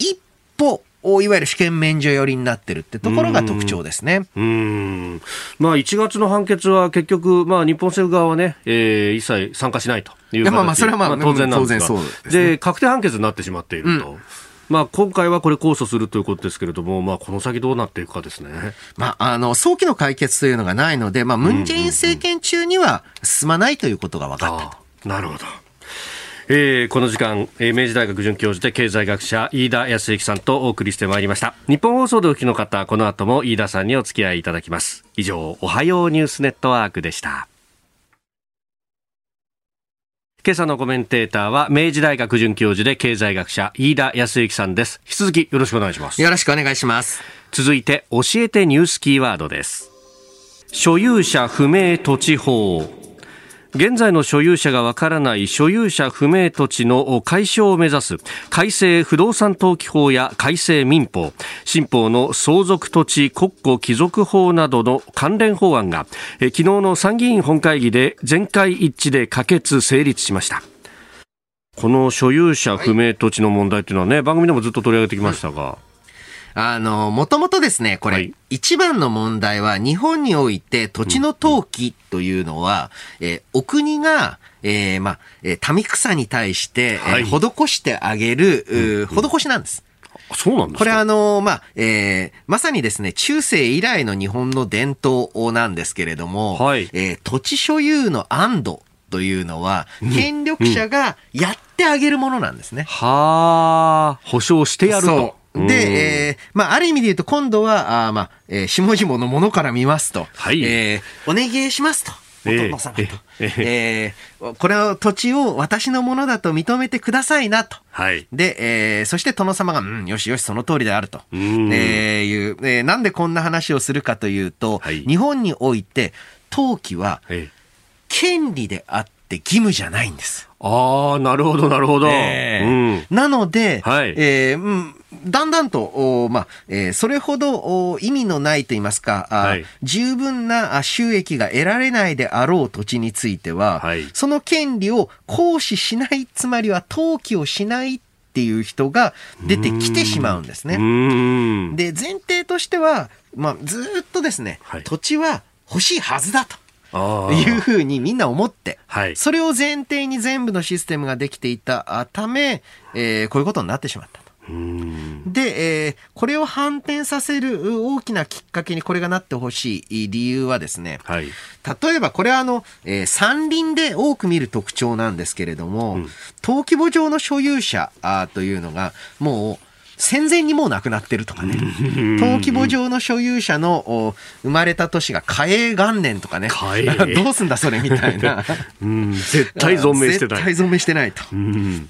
一歩いわゆる主権免除寄りになってるってところが特徴ですね。うん。まあ、1月の判決は結局、まあ、日本政府側はね、えー、一切参加しないという形まあまあ、それはまあ、まあ、当然なんですが、で、ね、で、確定判決になってしまっていると。うんまあ、今回はこれ控訴するということですけれども、まあ、この先どうなっていくかですね。まあ、あの、早期の解決というのがないので、まあ、ムン・ジェイン政権中には進まないということが分かったと。なるほど。えー、この時間、えー、明治大学准教授で経済学者飯田康之さんとお送りしてまいりました。日本放送でお聞きの方この後も飯田さんにお付き合いいただきます。以上おはようニュースネットワークでした。今朝のコメンテーターは明治大学准教授で経済学者飯田康之さんです。引き続きよろしくお願いします。よろしくお願いします。続いて教えてニュースキーワードです。所有者不明土地法現在の所有者がわからない所有者不明土地の解消を目指す改正不動産登記法や改正民法新法の相続土地国庫帰属法などの関連法案が昨日の参議院本会議で全会一致で可決成立しました。この所有者不明土地の問題というのはね、番組でもずっと取り上げてきましたが、あの、もともとですね、これ、はい、一番の問題は、日本において土地の登記というのは、うん、えー、お国が、えー、まあ、えー、民草に対して、はい、えー、施してあげる、うん、施しなんです。そうなんですこれあの、まあ、えー、まさにですね、中世以来の日本の伝統なんですけれども、はい、えー、土地所有の安堵というのは、権力者がやってあげるものなんですね。うん、はあ、保証してやると。で、えー、まあ、ある意味で言うと、今度は、あまあ、えー、下々のものから見ますと、はい、えー、お願いしますと。お殿様と。えー、これを土地を私のものだと認めてくださいなと。はい。で、えー、そして殿様が、うん、よしよし、その通りであると。えー、いう、えー、なんでこんな話をするかというと、はい、日本において、登記は、権利であって義務じゃないんです。ああ、なるほど、なるほど。えー、うん、なので、はい、えー、うん、だんだんと、おまあえー、それほどお意味のないと言いますか、はい、十分な収益が得られないであろう土地については、はい、その権利を行使しない、つまりは登記をしないっていう人が出てきてしまうんですね。で、前提としては、まあ、ずっとですね、はい、土地は欲しいはずだと。いうふうにみんな思って、はい、それを前提に全部のシステムができていたため、えー、こういうことになってしまった。で、えー、これを反転させる大きなきっかけにこれがなってほしい理由はですね、はい、例えばこれはあの、えー、山林で多く見る特徴なんですけれども、うん、登記簿上の所有者あというのがもう戦前にもう亡くなってるとかね。登記簿上の所有者の生まれた年が嘉永元年とかね。[laughs] どうすんだそれみたいな。[laughs] うん、絶対存命してない。[laughs] 絶対存命してないと。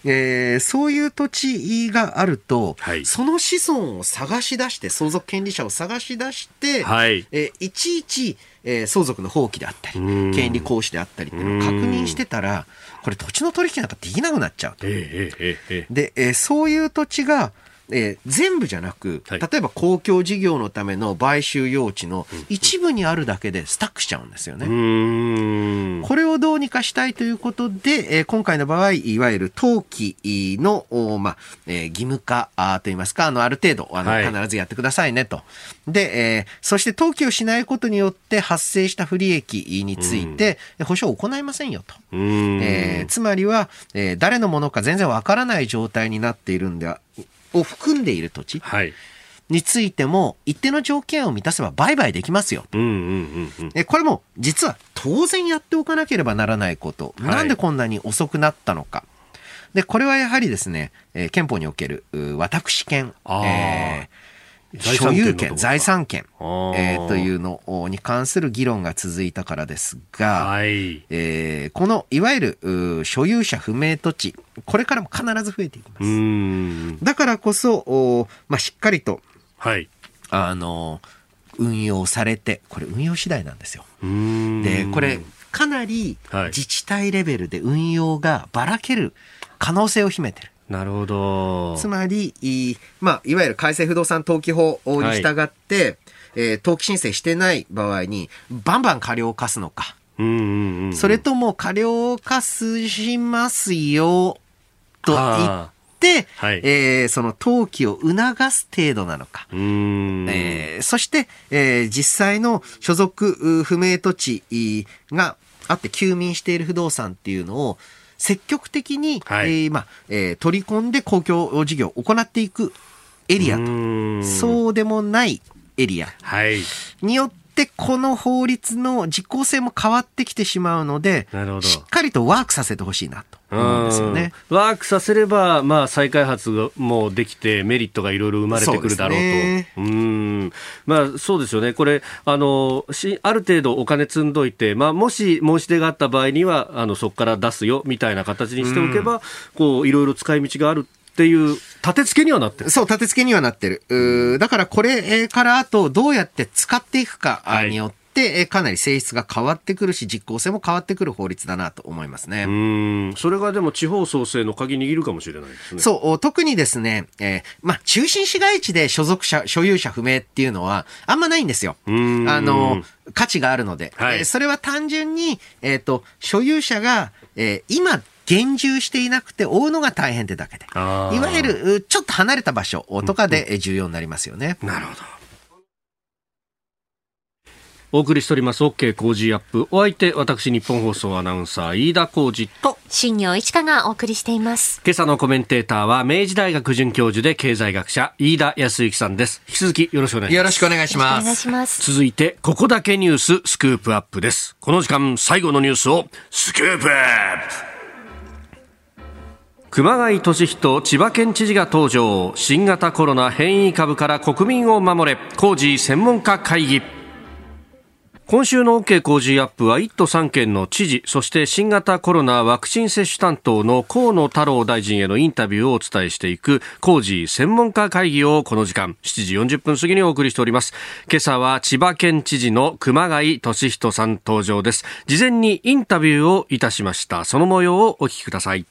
えー、そういう土地があると、はい、その子孫を探し出して、相続権利者を探し出して、はい、えー、いちいち、えー、相続の放棄であったり、権利行使であったりっていうのを確認してたら、これ土地の取引なんかできなくなっちゃうと。えーえー、で、えー、そういう土地が、えー、全部じゃなく、例えば公共事業のための買収用地の一部にあるだけでスタックしちゃうんですよね。これをどうにかしたいということで、えー、今回の場合、いわゆる登記の、まあえー、義務化あといいますか、あの、ある程度あの、はい、必ずやってくださいねと。で、えー、そして登記をしないことによって発生した不利益について、保証を行いませんよと。えー、つまりは、えー、誰のものか全然わからない状態になっているんではを含んでいる土地についても、一定の条件を満たせば売買できますよ。これも実は当然やっておかなければならないこと。はい、なんでこんなに遅くなったのか。で、これはやはりですね、えー、憲法における私権、えー所有権、財産権、えー、というのに関する議論が続いたからですが、はい、えー、このいわゆる所有者不明土地、これからも必ず増えていきます。だからこそ、まあ、しっかりと、はい、あの、運用されて、これ運用次第なんですよ。で、これ、かなり自治体レベルで運用がばらける可能性を秘めてる。なるほど。つまり、いまあ、いわゆる改正不動産登記法に従って、はい、えー、登記申請してない場合に、バンバン過料を課すのか。それとも過料を課しますよ、と言って、はい、えー、その登記を促す程度なのか。えー、そして、えー、実際の所属不明土地があって休眠している不動産っていうのを、積極的に、はい、えー、まあえー、取り込んで公共事業を行っていくエリアと、そうでもないエリアによって、ってこの法律の実効性も変わってきてしまうので、しっかりとワークさせてほしいなと思うんですよね。ワークさせれば、まあ、再開発がもうできて、メリットがいろいろ生まれてくるだろうと。うね、うんまあ、そうですよね。これ、あの、しある程度お金積んどいて、まあ、もし申し出があった場合には、あの、そこから出すよ、みたいな形にしておけば、こう、いろいろ使い道があるっていう立て付けにはなってるそう、立て付けにはなってる。うだからこれからあとどうやって使っていくかによって、はいて、えかなり性質が変わってくるし、実効性も変わってくる法律だなと思いますね。うん、それがでも地方創生の鍵握るかもしれないですね。そう、特にですね、えー、まあ、中心市街地で所属者、所有者不明っていうのは、あんまないんですよ。あの、価値があるので。はい、えー、それは単純に、えっ、ー、と、所有者が、えー、今、現住していなくて追うのが大変ってだけで。いわゆる、ちょっと離れた場所とかで重要になりますよね。なるほど。お送りしております OK 工事アップ。お相手私日本放送アナウンサー飯田浩二と。新業一華がお送りしています。今朝のコメンテーターは明治大学准教授で経済学者飯田康之さんです。引き続きよろしくお願いします。よろしくお願いします。お願いします。続いてここだけニューススクープアップです。この時間最後のニュースをスクープアップ熊谷俊人千葉県知事が登場新型コロナ変異株から国民を守れ工事専門家会議今週の OK 工事アップは1都3県の知事、そして新型コロナワクチン接種担当の河野太郎大臣へのインタビューをお伝えしていく工事専門家会議をこの時間7時40分過ぎにお送りしております。今朝は千葉県知事の熊谷俊人さん登場です。事前にインタビューをいたしました。その模様をお聞きください。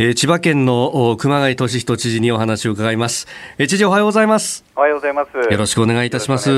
えー、千葉県の熊谷俊人知事にお話を伺います、えー、知事おはようございます。おはようございます。よろしくお願いいたします。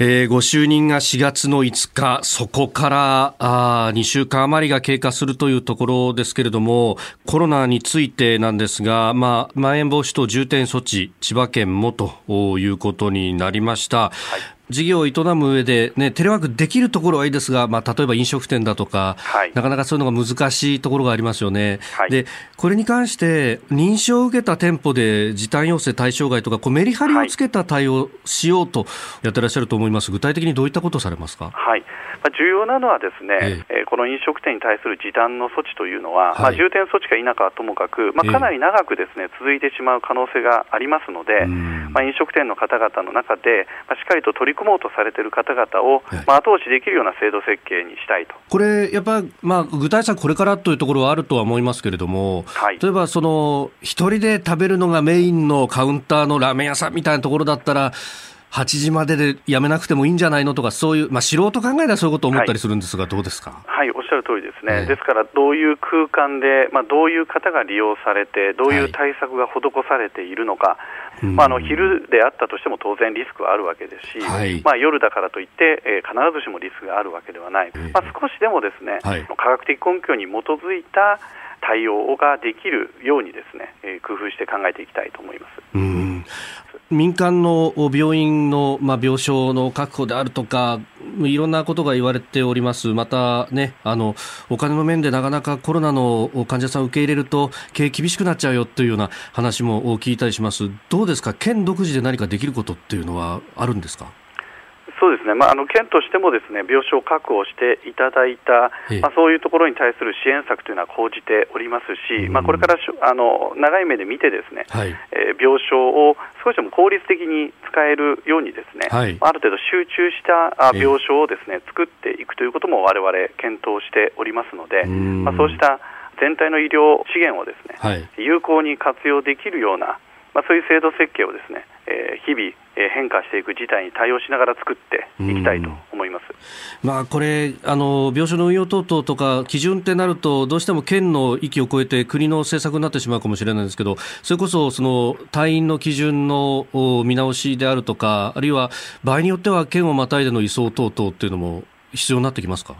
えー、ご就任が4月の5日そこからあ2週間余りが経過するというところですけれどもコロナについてなんですが、まあ、まん延防止等重点措置千葉県もということになりました、はい事業を営む上で、ね、テレワークできるところはいいですが、まあ、例えば飲食店だとか、はい、なかなかそういうのが難しいところがありますよね。はい、で、これに関して、認証を受けた店舗で時短要請対象外とか、こうメリハリをつけた対応しようとやってらっしゃると思います。具体的にどういったことをされますか？はい。まあ、重要なのはですね、ええ。この飲食店に対する時短の措置というのは、はい、まあ、重点措置か否かはともかく、まあ、かなり長くですね、続いてしまう可能性がありますので、まあ、飲食店の方々の中で、まあ、しっかりと取り組もうとされている方々を、まあ、後押しできるような制度設計にしたいと。これ、やっぱ、まあ、具体策これからというところはあるとは思いますけれども、はい、例えば、その、一人で食べるのがメインのカウンターのラーメン屋さんみたいなところだったら、8時まででやめなくてもいいんじゃないのとか、そういう、まあ、素人考えではそういうことを思ったりするんですが、はい、どうですか、はい、おっしゃる通りですね、ですから、どういう空間で、まあ、どういう方が利用されて、どういう対策が施されているのか、はい、まあ、あの昼であったとしても当然リスクはあるわけですし、はい、まあ、夜だからといって、えー、必ずしもリスクがあるわけではない、まあ、少しでもですね、科学的根拠に基づいた対応ができるようにですね、えー、工夫して考えていきたいと思います。うん民間の病院の、ま、病床の確保であるとか、いろんなことが言われております。またね、あの、お金の面でなかなかコロナの患者さんを受け入れると、経営厳しくなっちゃうよというような話も聞いたりします。どうですか？県独自で何かできることっていうのはあるんですか？そうですね、まあ、あの県としてもですね病床を確保していただいた、まあ、そういうところに対する支援策というのは講じておりますし、まあ、これからあの長い目で見て、ですね、はい、えー、病床を少しでも効率的に使えるように、ですね、はい、ある程度集中した病床をですね作っていくということも我々検討しておりますので、まあ、そうした全体の医療資源をですね、はい、有効に活用できるような、まあ、そういう制度設計をですね、えー、日々変化していく事態に対応しながら作っていきたいと思います、まあ、これあの、病床の運用等々とか、基準ってなると、どうしても県の域を超えて国の政策になってしまうかもしれないんですけど、それこそその隊員の基準の見直しであるとか、あるいは場合によっては県をまたいでの移送等々っていうのも必要になってきますか？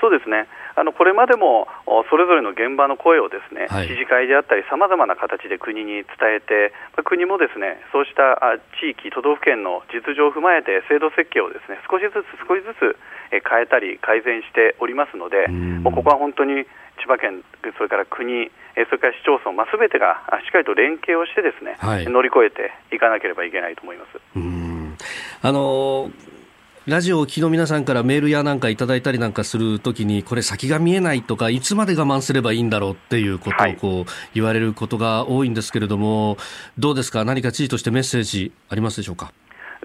そうですねあのこれまでもそれぞれの現場の声をですね、はい、知事会であったり、さまざまな形で国に伝えて、国もですねそうした地域、都道府県の実情を踏まえて、制度設計をですね少しずつ少しずつ変えたり、改善しておりますので、もうここは本当に千葉県、それから国、それから市町村、まあ、全てがしっかりと連携をしてですね、はい、乗り越えていかなければいけないと思います。あのーラジオを聴きの皆さんからメールやなんかいただいたりなんかするときに、これ先が見えないとか、いつまで我慢すればいいんだろうっていうことをこう言われることが多いんですけれども、どうですか、何か知事としてメッセージありますでしょうか？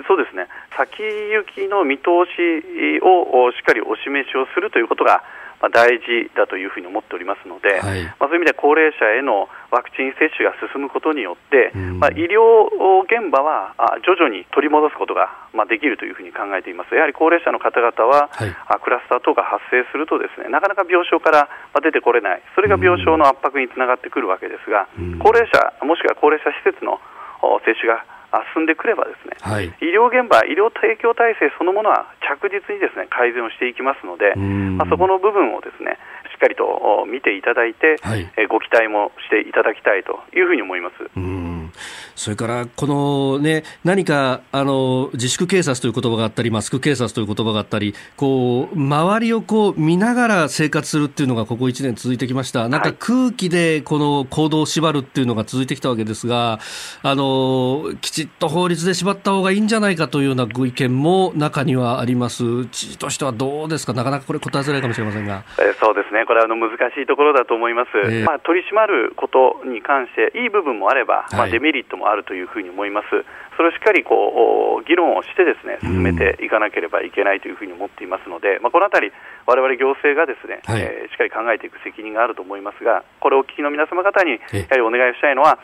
そうですね先行きの見通しをしっかりお示しをするということが、大事だというふうに思っておりますので、はい、まあ、そういう意味で高齢者へのワクチン接種が進むことによって、まあ、医療現場は徐々に取り戻すことが、まあ、できるというふうに考えています、やはり高齢者の方々は、はい、クラスター等が発生すると、ですねなかなか病床から出てこれない、それが病床の圧迫につながってくるわけですが、高齢者、もしくは高齢者施設の接種が進んでくればですね、はい、医療現場、医療提供体制そのものは着実にですね改善をしていきますので、まあ、そこの部分をですねしっかりと見ていただいて、はい、えご期待もしていただきたいというふうに思います。それから、このね、何か、あの、自粛警察という言葉があったり、マスク警察という言葉があったり、こう、周りをこう、見ながら生活するっていうのが、ここ1年続いてきました。なんか空気で、この行動を縛るっていうのが続いてきたわけですが、あの、きちっと法律で縛った方がいいんじゃないかというようなご意見も中にはあります。知事としてはどうですか？なかなかこれ答えづらいかもしれませんが。えー、そうですね。これはあの難しいところだと思います。えー、まあ、取り締まることに関して、いい部分もあれば、まあ、デメリットもあるというふうに思います、それをしっかりこう議論をしてですね進めていかなければいけないというふうに思っていますので、まあ、このあたり、われわれ行政がですね、はい、えー、しっかり考えていく責任があると思いますが、これをお聞きの皆様方にやはりお願いしたいのは、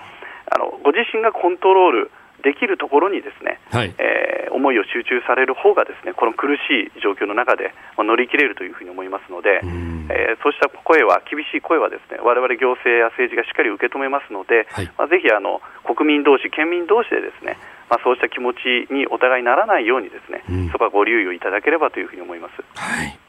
あのご自身がコントロールできるところにですね、はい、えー、思いを集中される方がですねこの苦しい状況の中で、まあ、乗り切れるというふうに思いますので、えー、そうした声は厳しい声はですね我々行政や政治がしっかり受け止めますので、はい、まあ、ぜひあの国民同士、県民同士でですねまあ、そうした気持ちにお互いならないようにですね、うん、そこはご留意をいただければというふうに思います。はい。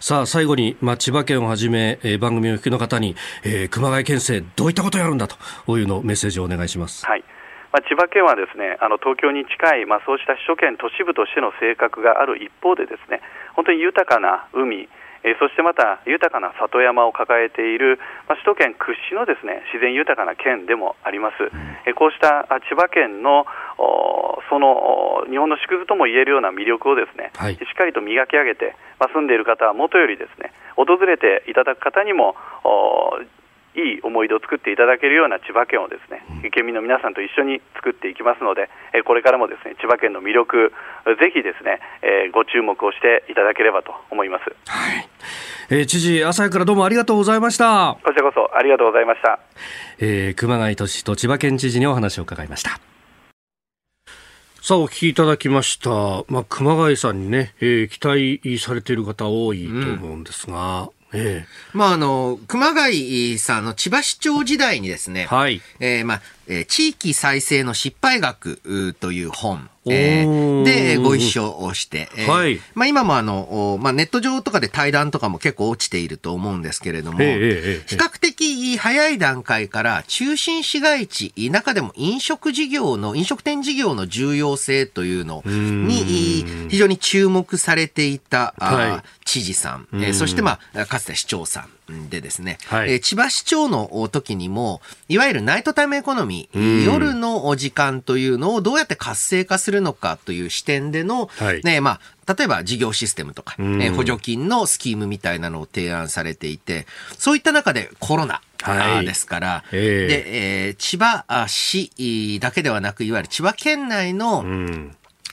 さあ最後に、まあ、千葉県をはじめ、えー、番組を聞きの方に、えー、熊谷県政どういったことをやるんだというのメッセージをお願いします。はいまあ、千葉県はですねあの東京に近い、まあ、そうした首都圏都市部としての性格がある一方でですね本当に豊かな海えそしてまた豊かな里山を抱えている、まあ、首都圏屈指のですね自然豊かな県でもあります、えこうした千葉県のその日本の縮図とも言えるような魅力をですね、はい、しっかりと磨き上げて、まあ、住んでいる方はもとよりですね訪れていただく方にもいい思い出を作っていただけるような千葉県をですね、県民の皆さんと一緒に作っていきますので、えこれからもですね千葉県の魅力、ぜひですね、えご注目をしていただければと思います。はい。えー、知事、朝早からどうもありがとうございました。こちらこそありがとうございました。えー、熊谷俊と千葉県知事にお話を伺いました。さあ、お聞きいただきました。まあ、熊谷さんにね、えー、期待されている方多いと思うんですが、うんええ、まあ、あの、熊谷さんの千葉市長時代にですね、はい。えー、まあ、えー、地域再生の失敗学という本、えー、で、ご一緒をして、えー、はい。まあ今もあの、まあネット上とかで対談とかも結構落ちていると思うんですけれども、比較的早い段階から中心市街地、中でも飲食事業の、飲食店事業の重要性というのに非常に注目されていた、はい、知事さん、えー、そしてまあ、かつて市長さん、でですね、はい、えー、千葉市長の時にも、いわゆるナイトタイムエコノミー、夜の時間というのをどうやって活性化するのかという視点での、はい、ね、まあ、例えば事業システムとか、えー、補助金のスキームみたいなのを提案されていて、そういった中でコロナ、はい、ですから、えー、で、えー、千葉市だけではなく、いわゆる千葉県内の、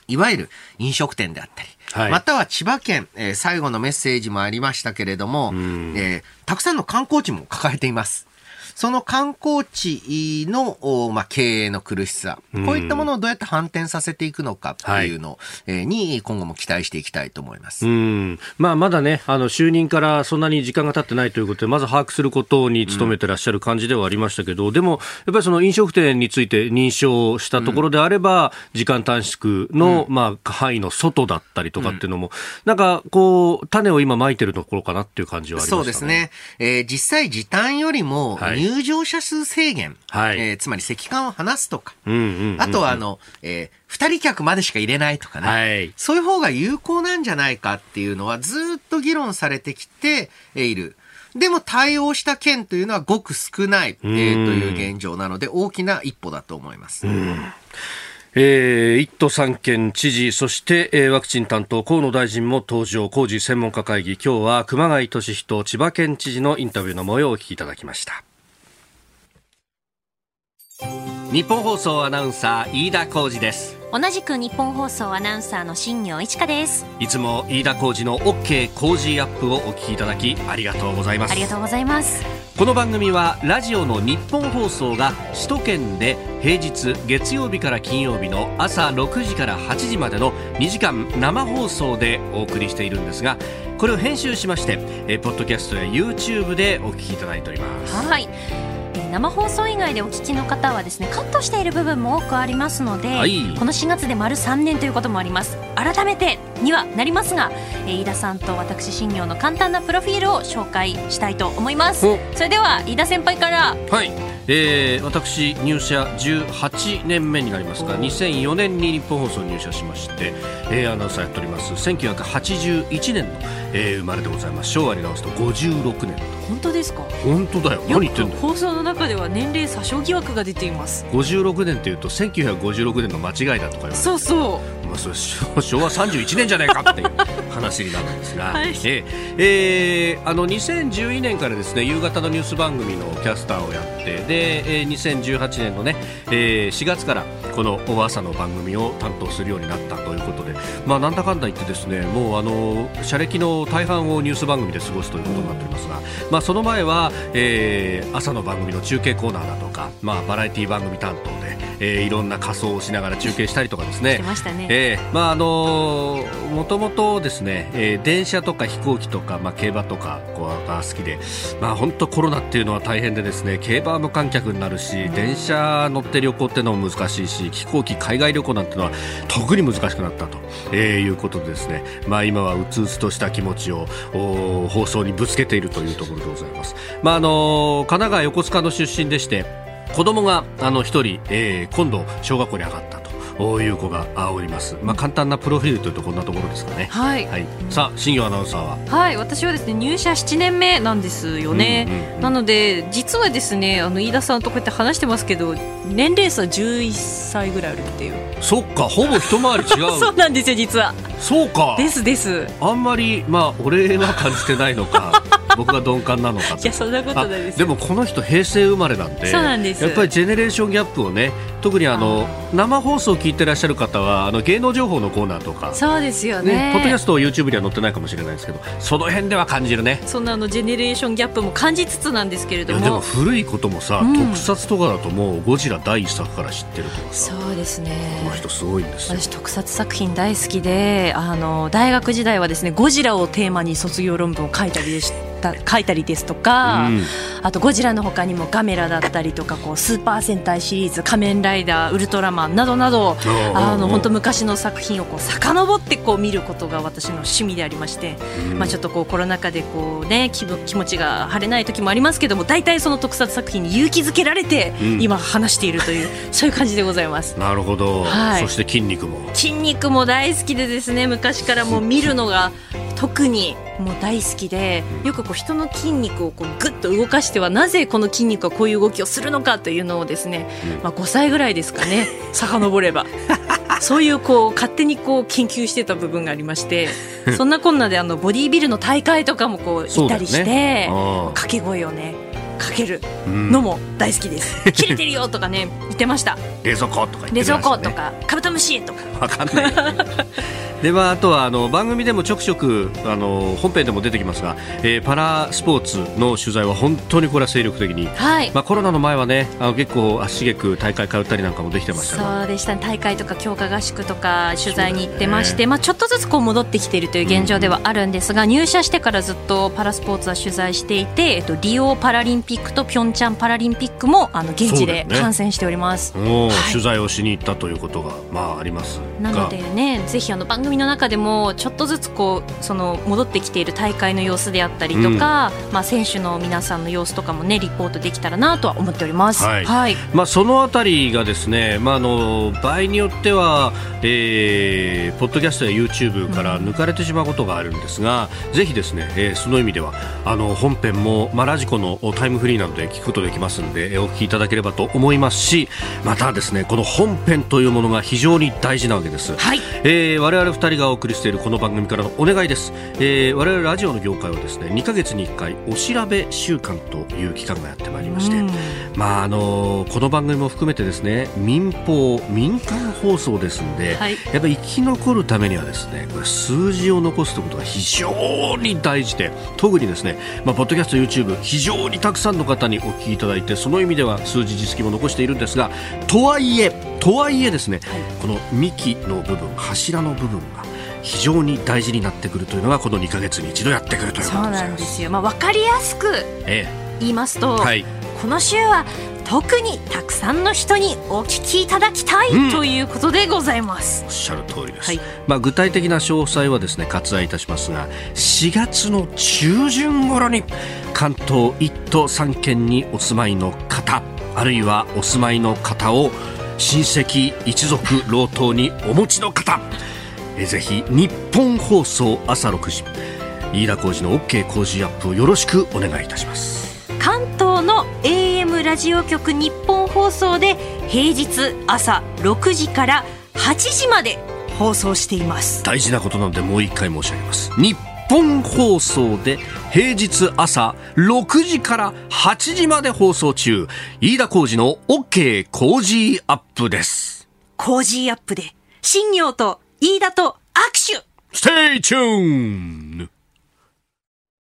いわゆる飲食店であったり、はい、または千葉県、えー、最後のメッセージもありましたけれども、えー、たくさんの観光地も抱えています。その観光地の、まあ、経営の苦しさ、こういったものをどうやって反転させていくのかっていうのに、今後も期待していきたいと思います。うんまあ、まだね、あの、就任からそんなに時間が経ってないということで、まず把握することに努めてらっしゃる感じではありましたけど、うん、でも、やっぱりその飲食店について認証したところであれば、うん、時間短縮の、うん、まあ、範囲の外だったりとかっていうのも、なんか、こう、種を今まいてるところかなっていう感じはありますね。そうですね。えー、実際時短よりも、はい入場者数制限、はい、えー、つまり席間を離すとか、うんうんうんうん、あとはあの、えー、二人客までしか入れないとかね、はい、そういう方が有効なんじゃないかっていうのはずっと議論されてきている。でも対応した県というのはごく少ない、えー、という現状なので大きな一歩だと思います。えー、1都3県知事、そして、えー、ワクチン担当河野大臣も登場、工事専門家会議、今日は熊谷俊人千葉県知事のインタビューの模様をお聞きいただきました。日本放送アナウンサー飯田浩二です。同じく日本放送アナウンサーの新業一華です。いつも飯田浩二の OK 工事アップをお聞きいただきありがとうございます。ありがとうございます。この番組はラジオの日本放送が首都圏で平日月曜日から金曜日の朝6時から8時までの2時間生放送でお送りしているんですがこれを編集しましてえポッドキャストや YouTube でお聞きいただいております。はい生放送以外でお聞きの方はですねカットしている部分も多くありますので、はい、この4月で丸3年ということもあります。改めてにはなりますが、えー、飯田さんと私新業の簡単なプロフィールを紹介したいと思います。それでは飯田先輩から。はい。えー、私入社18年目になりますが2004年に日本放送入社しまして、えー、アナウンサーやっております。1981年の、えー、生まれでございます。昭和に直すと56年。本当ですか？本当だよ。何言ってんの？放送の中では年齢詐称疑惑が出ています。56年っていうと1956年の間違いだとか言われて。そうそう。まあ、それ昭和31年じゃないかっていう話になるんですが、[laughs] はい、ええ。ー、あの2012年からですね夕方のニュース番組のキャスターをやってで、えー、2018年のね、えー、4月からこの朝の番組を担当するようになったということで、まあ、なんだかんだ言ってですねもうあの社歴の大半をニュース番組で過ごすということになっておりますが、まあ、その前は、えー、朝の番組の中継コーナーだとか、まあ、バラエティ番組担当で、えー、いろんな仮装をしながら中継したりとかですね。ねえー、まああのもともとですね、えー、電車とか飛行機とか、まあ、競馬とかこうが好きで、まあ、本当コロナっていうのは大変でですね競馬は無観客になるし、電車乗って旅行っていうのも難しいし飛行機海外旅行なんてのは特に難しくなったと、えー、いうことでですね、まあ、今はうつうつとした気持ちを放送にぶつけているというところでございます。まああの神奈川横須賀の出身でして子供があの一人、えー、今度小学校に上がったいう子がおります。まあ簡単なプロフィールというとこんなところですかね。はい。はい、さあ新業アナウンサーは？はい、私はですね入社7年目なんですよね。うんうんうん、なので実はですねあの飯田さんとこうやって話してますけど年齢差11歳ぐらいあるっていう。そっかほぼ一回り違う。[laughs] そうなんですよ実は。そうか。ですです。あんまりまあ俺は感じてないのか。僕が鈍感なのかいやそんなことないです。でもこの人平成生まれなんでそうなんです。やっぱりジェネレーションギャップをね特にあの生放送を聞いてらっしゃる方はあの芸能情報のコーナーとかそうですよね、ね、ポッドキャスト YouTube には載ってないかもしれないですけどその辺では感じるね。そんなあのジェネレーションギャップも感じつつなんですけれども。でも古いこともさ、うん、特撮とかだともうゴジラ第一作から知ってるとかさそうですね。この人すごいんです私特撮作品大好きであの大学時代はですねゴジラをテーマに卒業論文を書いたりでした書いたりですとか、うん、あとゴジラの他にもガメラだったりとかこうスーパー戦隊シリーズ仮面ライダーウルトラマンなどなどあの本当昔の作品をこう遡ってこう見ることが私の趣味でありまして、うん、まあ、ちょっとこうコロナ禍でこう、ね、気気持ちが晴れない時もありますけども大体その特撮作品に勇気づけられて今話しているという、うん、そういう感じでございます。なるほど、はい、そして筋肉も。筋肉も大好きでですね昔からもう見るのが特にもう大好きでよくこう人の筋肉をこうぐっと動かしてはなぜこの筋肉はこういう動きをするのかというのをですね、まあ、5歳ぐらいですかね。[laughs] 遡れば。そういうこう勝手にこう研究してた部分がありまして [laughs] そんなこんなであのボディービルの大会とかもこう行ったりして、掛け声をねかけるのも大好きです。[laughs] 切れてるよとかね言ってました。冷蔵庫とか、ね、冷蔵庫とかカブトムシとか。わかんない。[laughs] でまあ、あとはあの番組でもちょくちょくあの本編でも出てきますが、えー、パラスポーツの取材は本当にこれは精力的に、はい、まあ、コロナの前はねあの結構足しげく大会通ったりなんかもできてましたそうでした、ね、大会とか強化合宿とか取材に行ってまして、ね、まあ、ちょっとずつこう戻ってきているという現状ではあるんですが、うん、入社してからずっとパラスポーツは取材していて、えっと、リオパラリンピックとピョンチャンパラリンピックもあの現地で観戦しております、ねはい、取材をしに行ったということが、まあ、ありますなのでねぜひあの番組の中でもちょっとずつこうその戻ってきている大会の様子であったりとか、うん、まあ、選手の皆さんの様子とかも、ね、リポートできたらなとは思っております、はい、はい、まあ、そのあたりがですね、まあ、あの場合によっては、えー、ポッドキャストや YouTube から抜かれてしまうことがあるんですが、うん、ぜひですね、えー、その意味ではあの本編も、まあ、ラジコのタイムムフリーなので聞くことできますのでお聞きいただければと思いますしまたですねこの本編というものが非常に大事なわけです、はい。えー、我々2人がお送りしているこの番組からのお願いです、えー、我々ラジオの業界はですね2か月に1回お調べ週間という期間がやってまいりまして、まああのこの番組も含めてですね民放民間放送ですんで、はい、やっぱり生き残るためにはですねこれ数字を残すということが非常に大事で特にですね、まあ、ポッドキャスト YouTube 非常にたくさんの方にお聞きいただいてその意味では数字実績も残しているんですがとはいえとはいえですね、はい、この幹の部分柱の部分が非常に大事になってくるというのがこの2か月に一度やってくるということそうなんですよ、まあ、分かりやすく言いますと、ええはい、この週は特にたくさんの人にお聞きいただきたい、うん、ということでございます。おっしゃる通りです、はい、まあ、具体的な詳細はですね割愛いたしますが4月の中旬頃に関東1都3県にお住まいの方あるいはお住まいの方を親戚一族老頭にお持ちの方えぜひ日本放送朝6時飯田浩司の OK 工事アップをよろしくお願いいたします関東の AM ラジオ局日本放送で平日朝6時から8時まで放送しています。大事なことなのでもう一回申し上げます。日本放送で平日朝6時から8時まで放送中。飯田浩司の OK Cozy up です。 Cozy up で。新行と飯田と握手。 Stay tune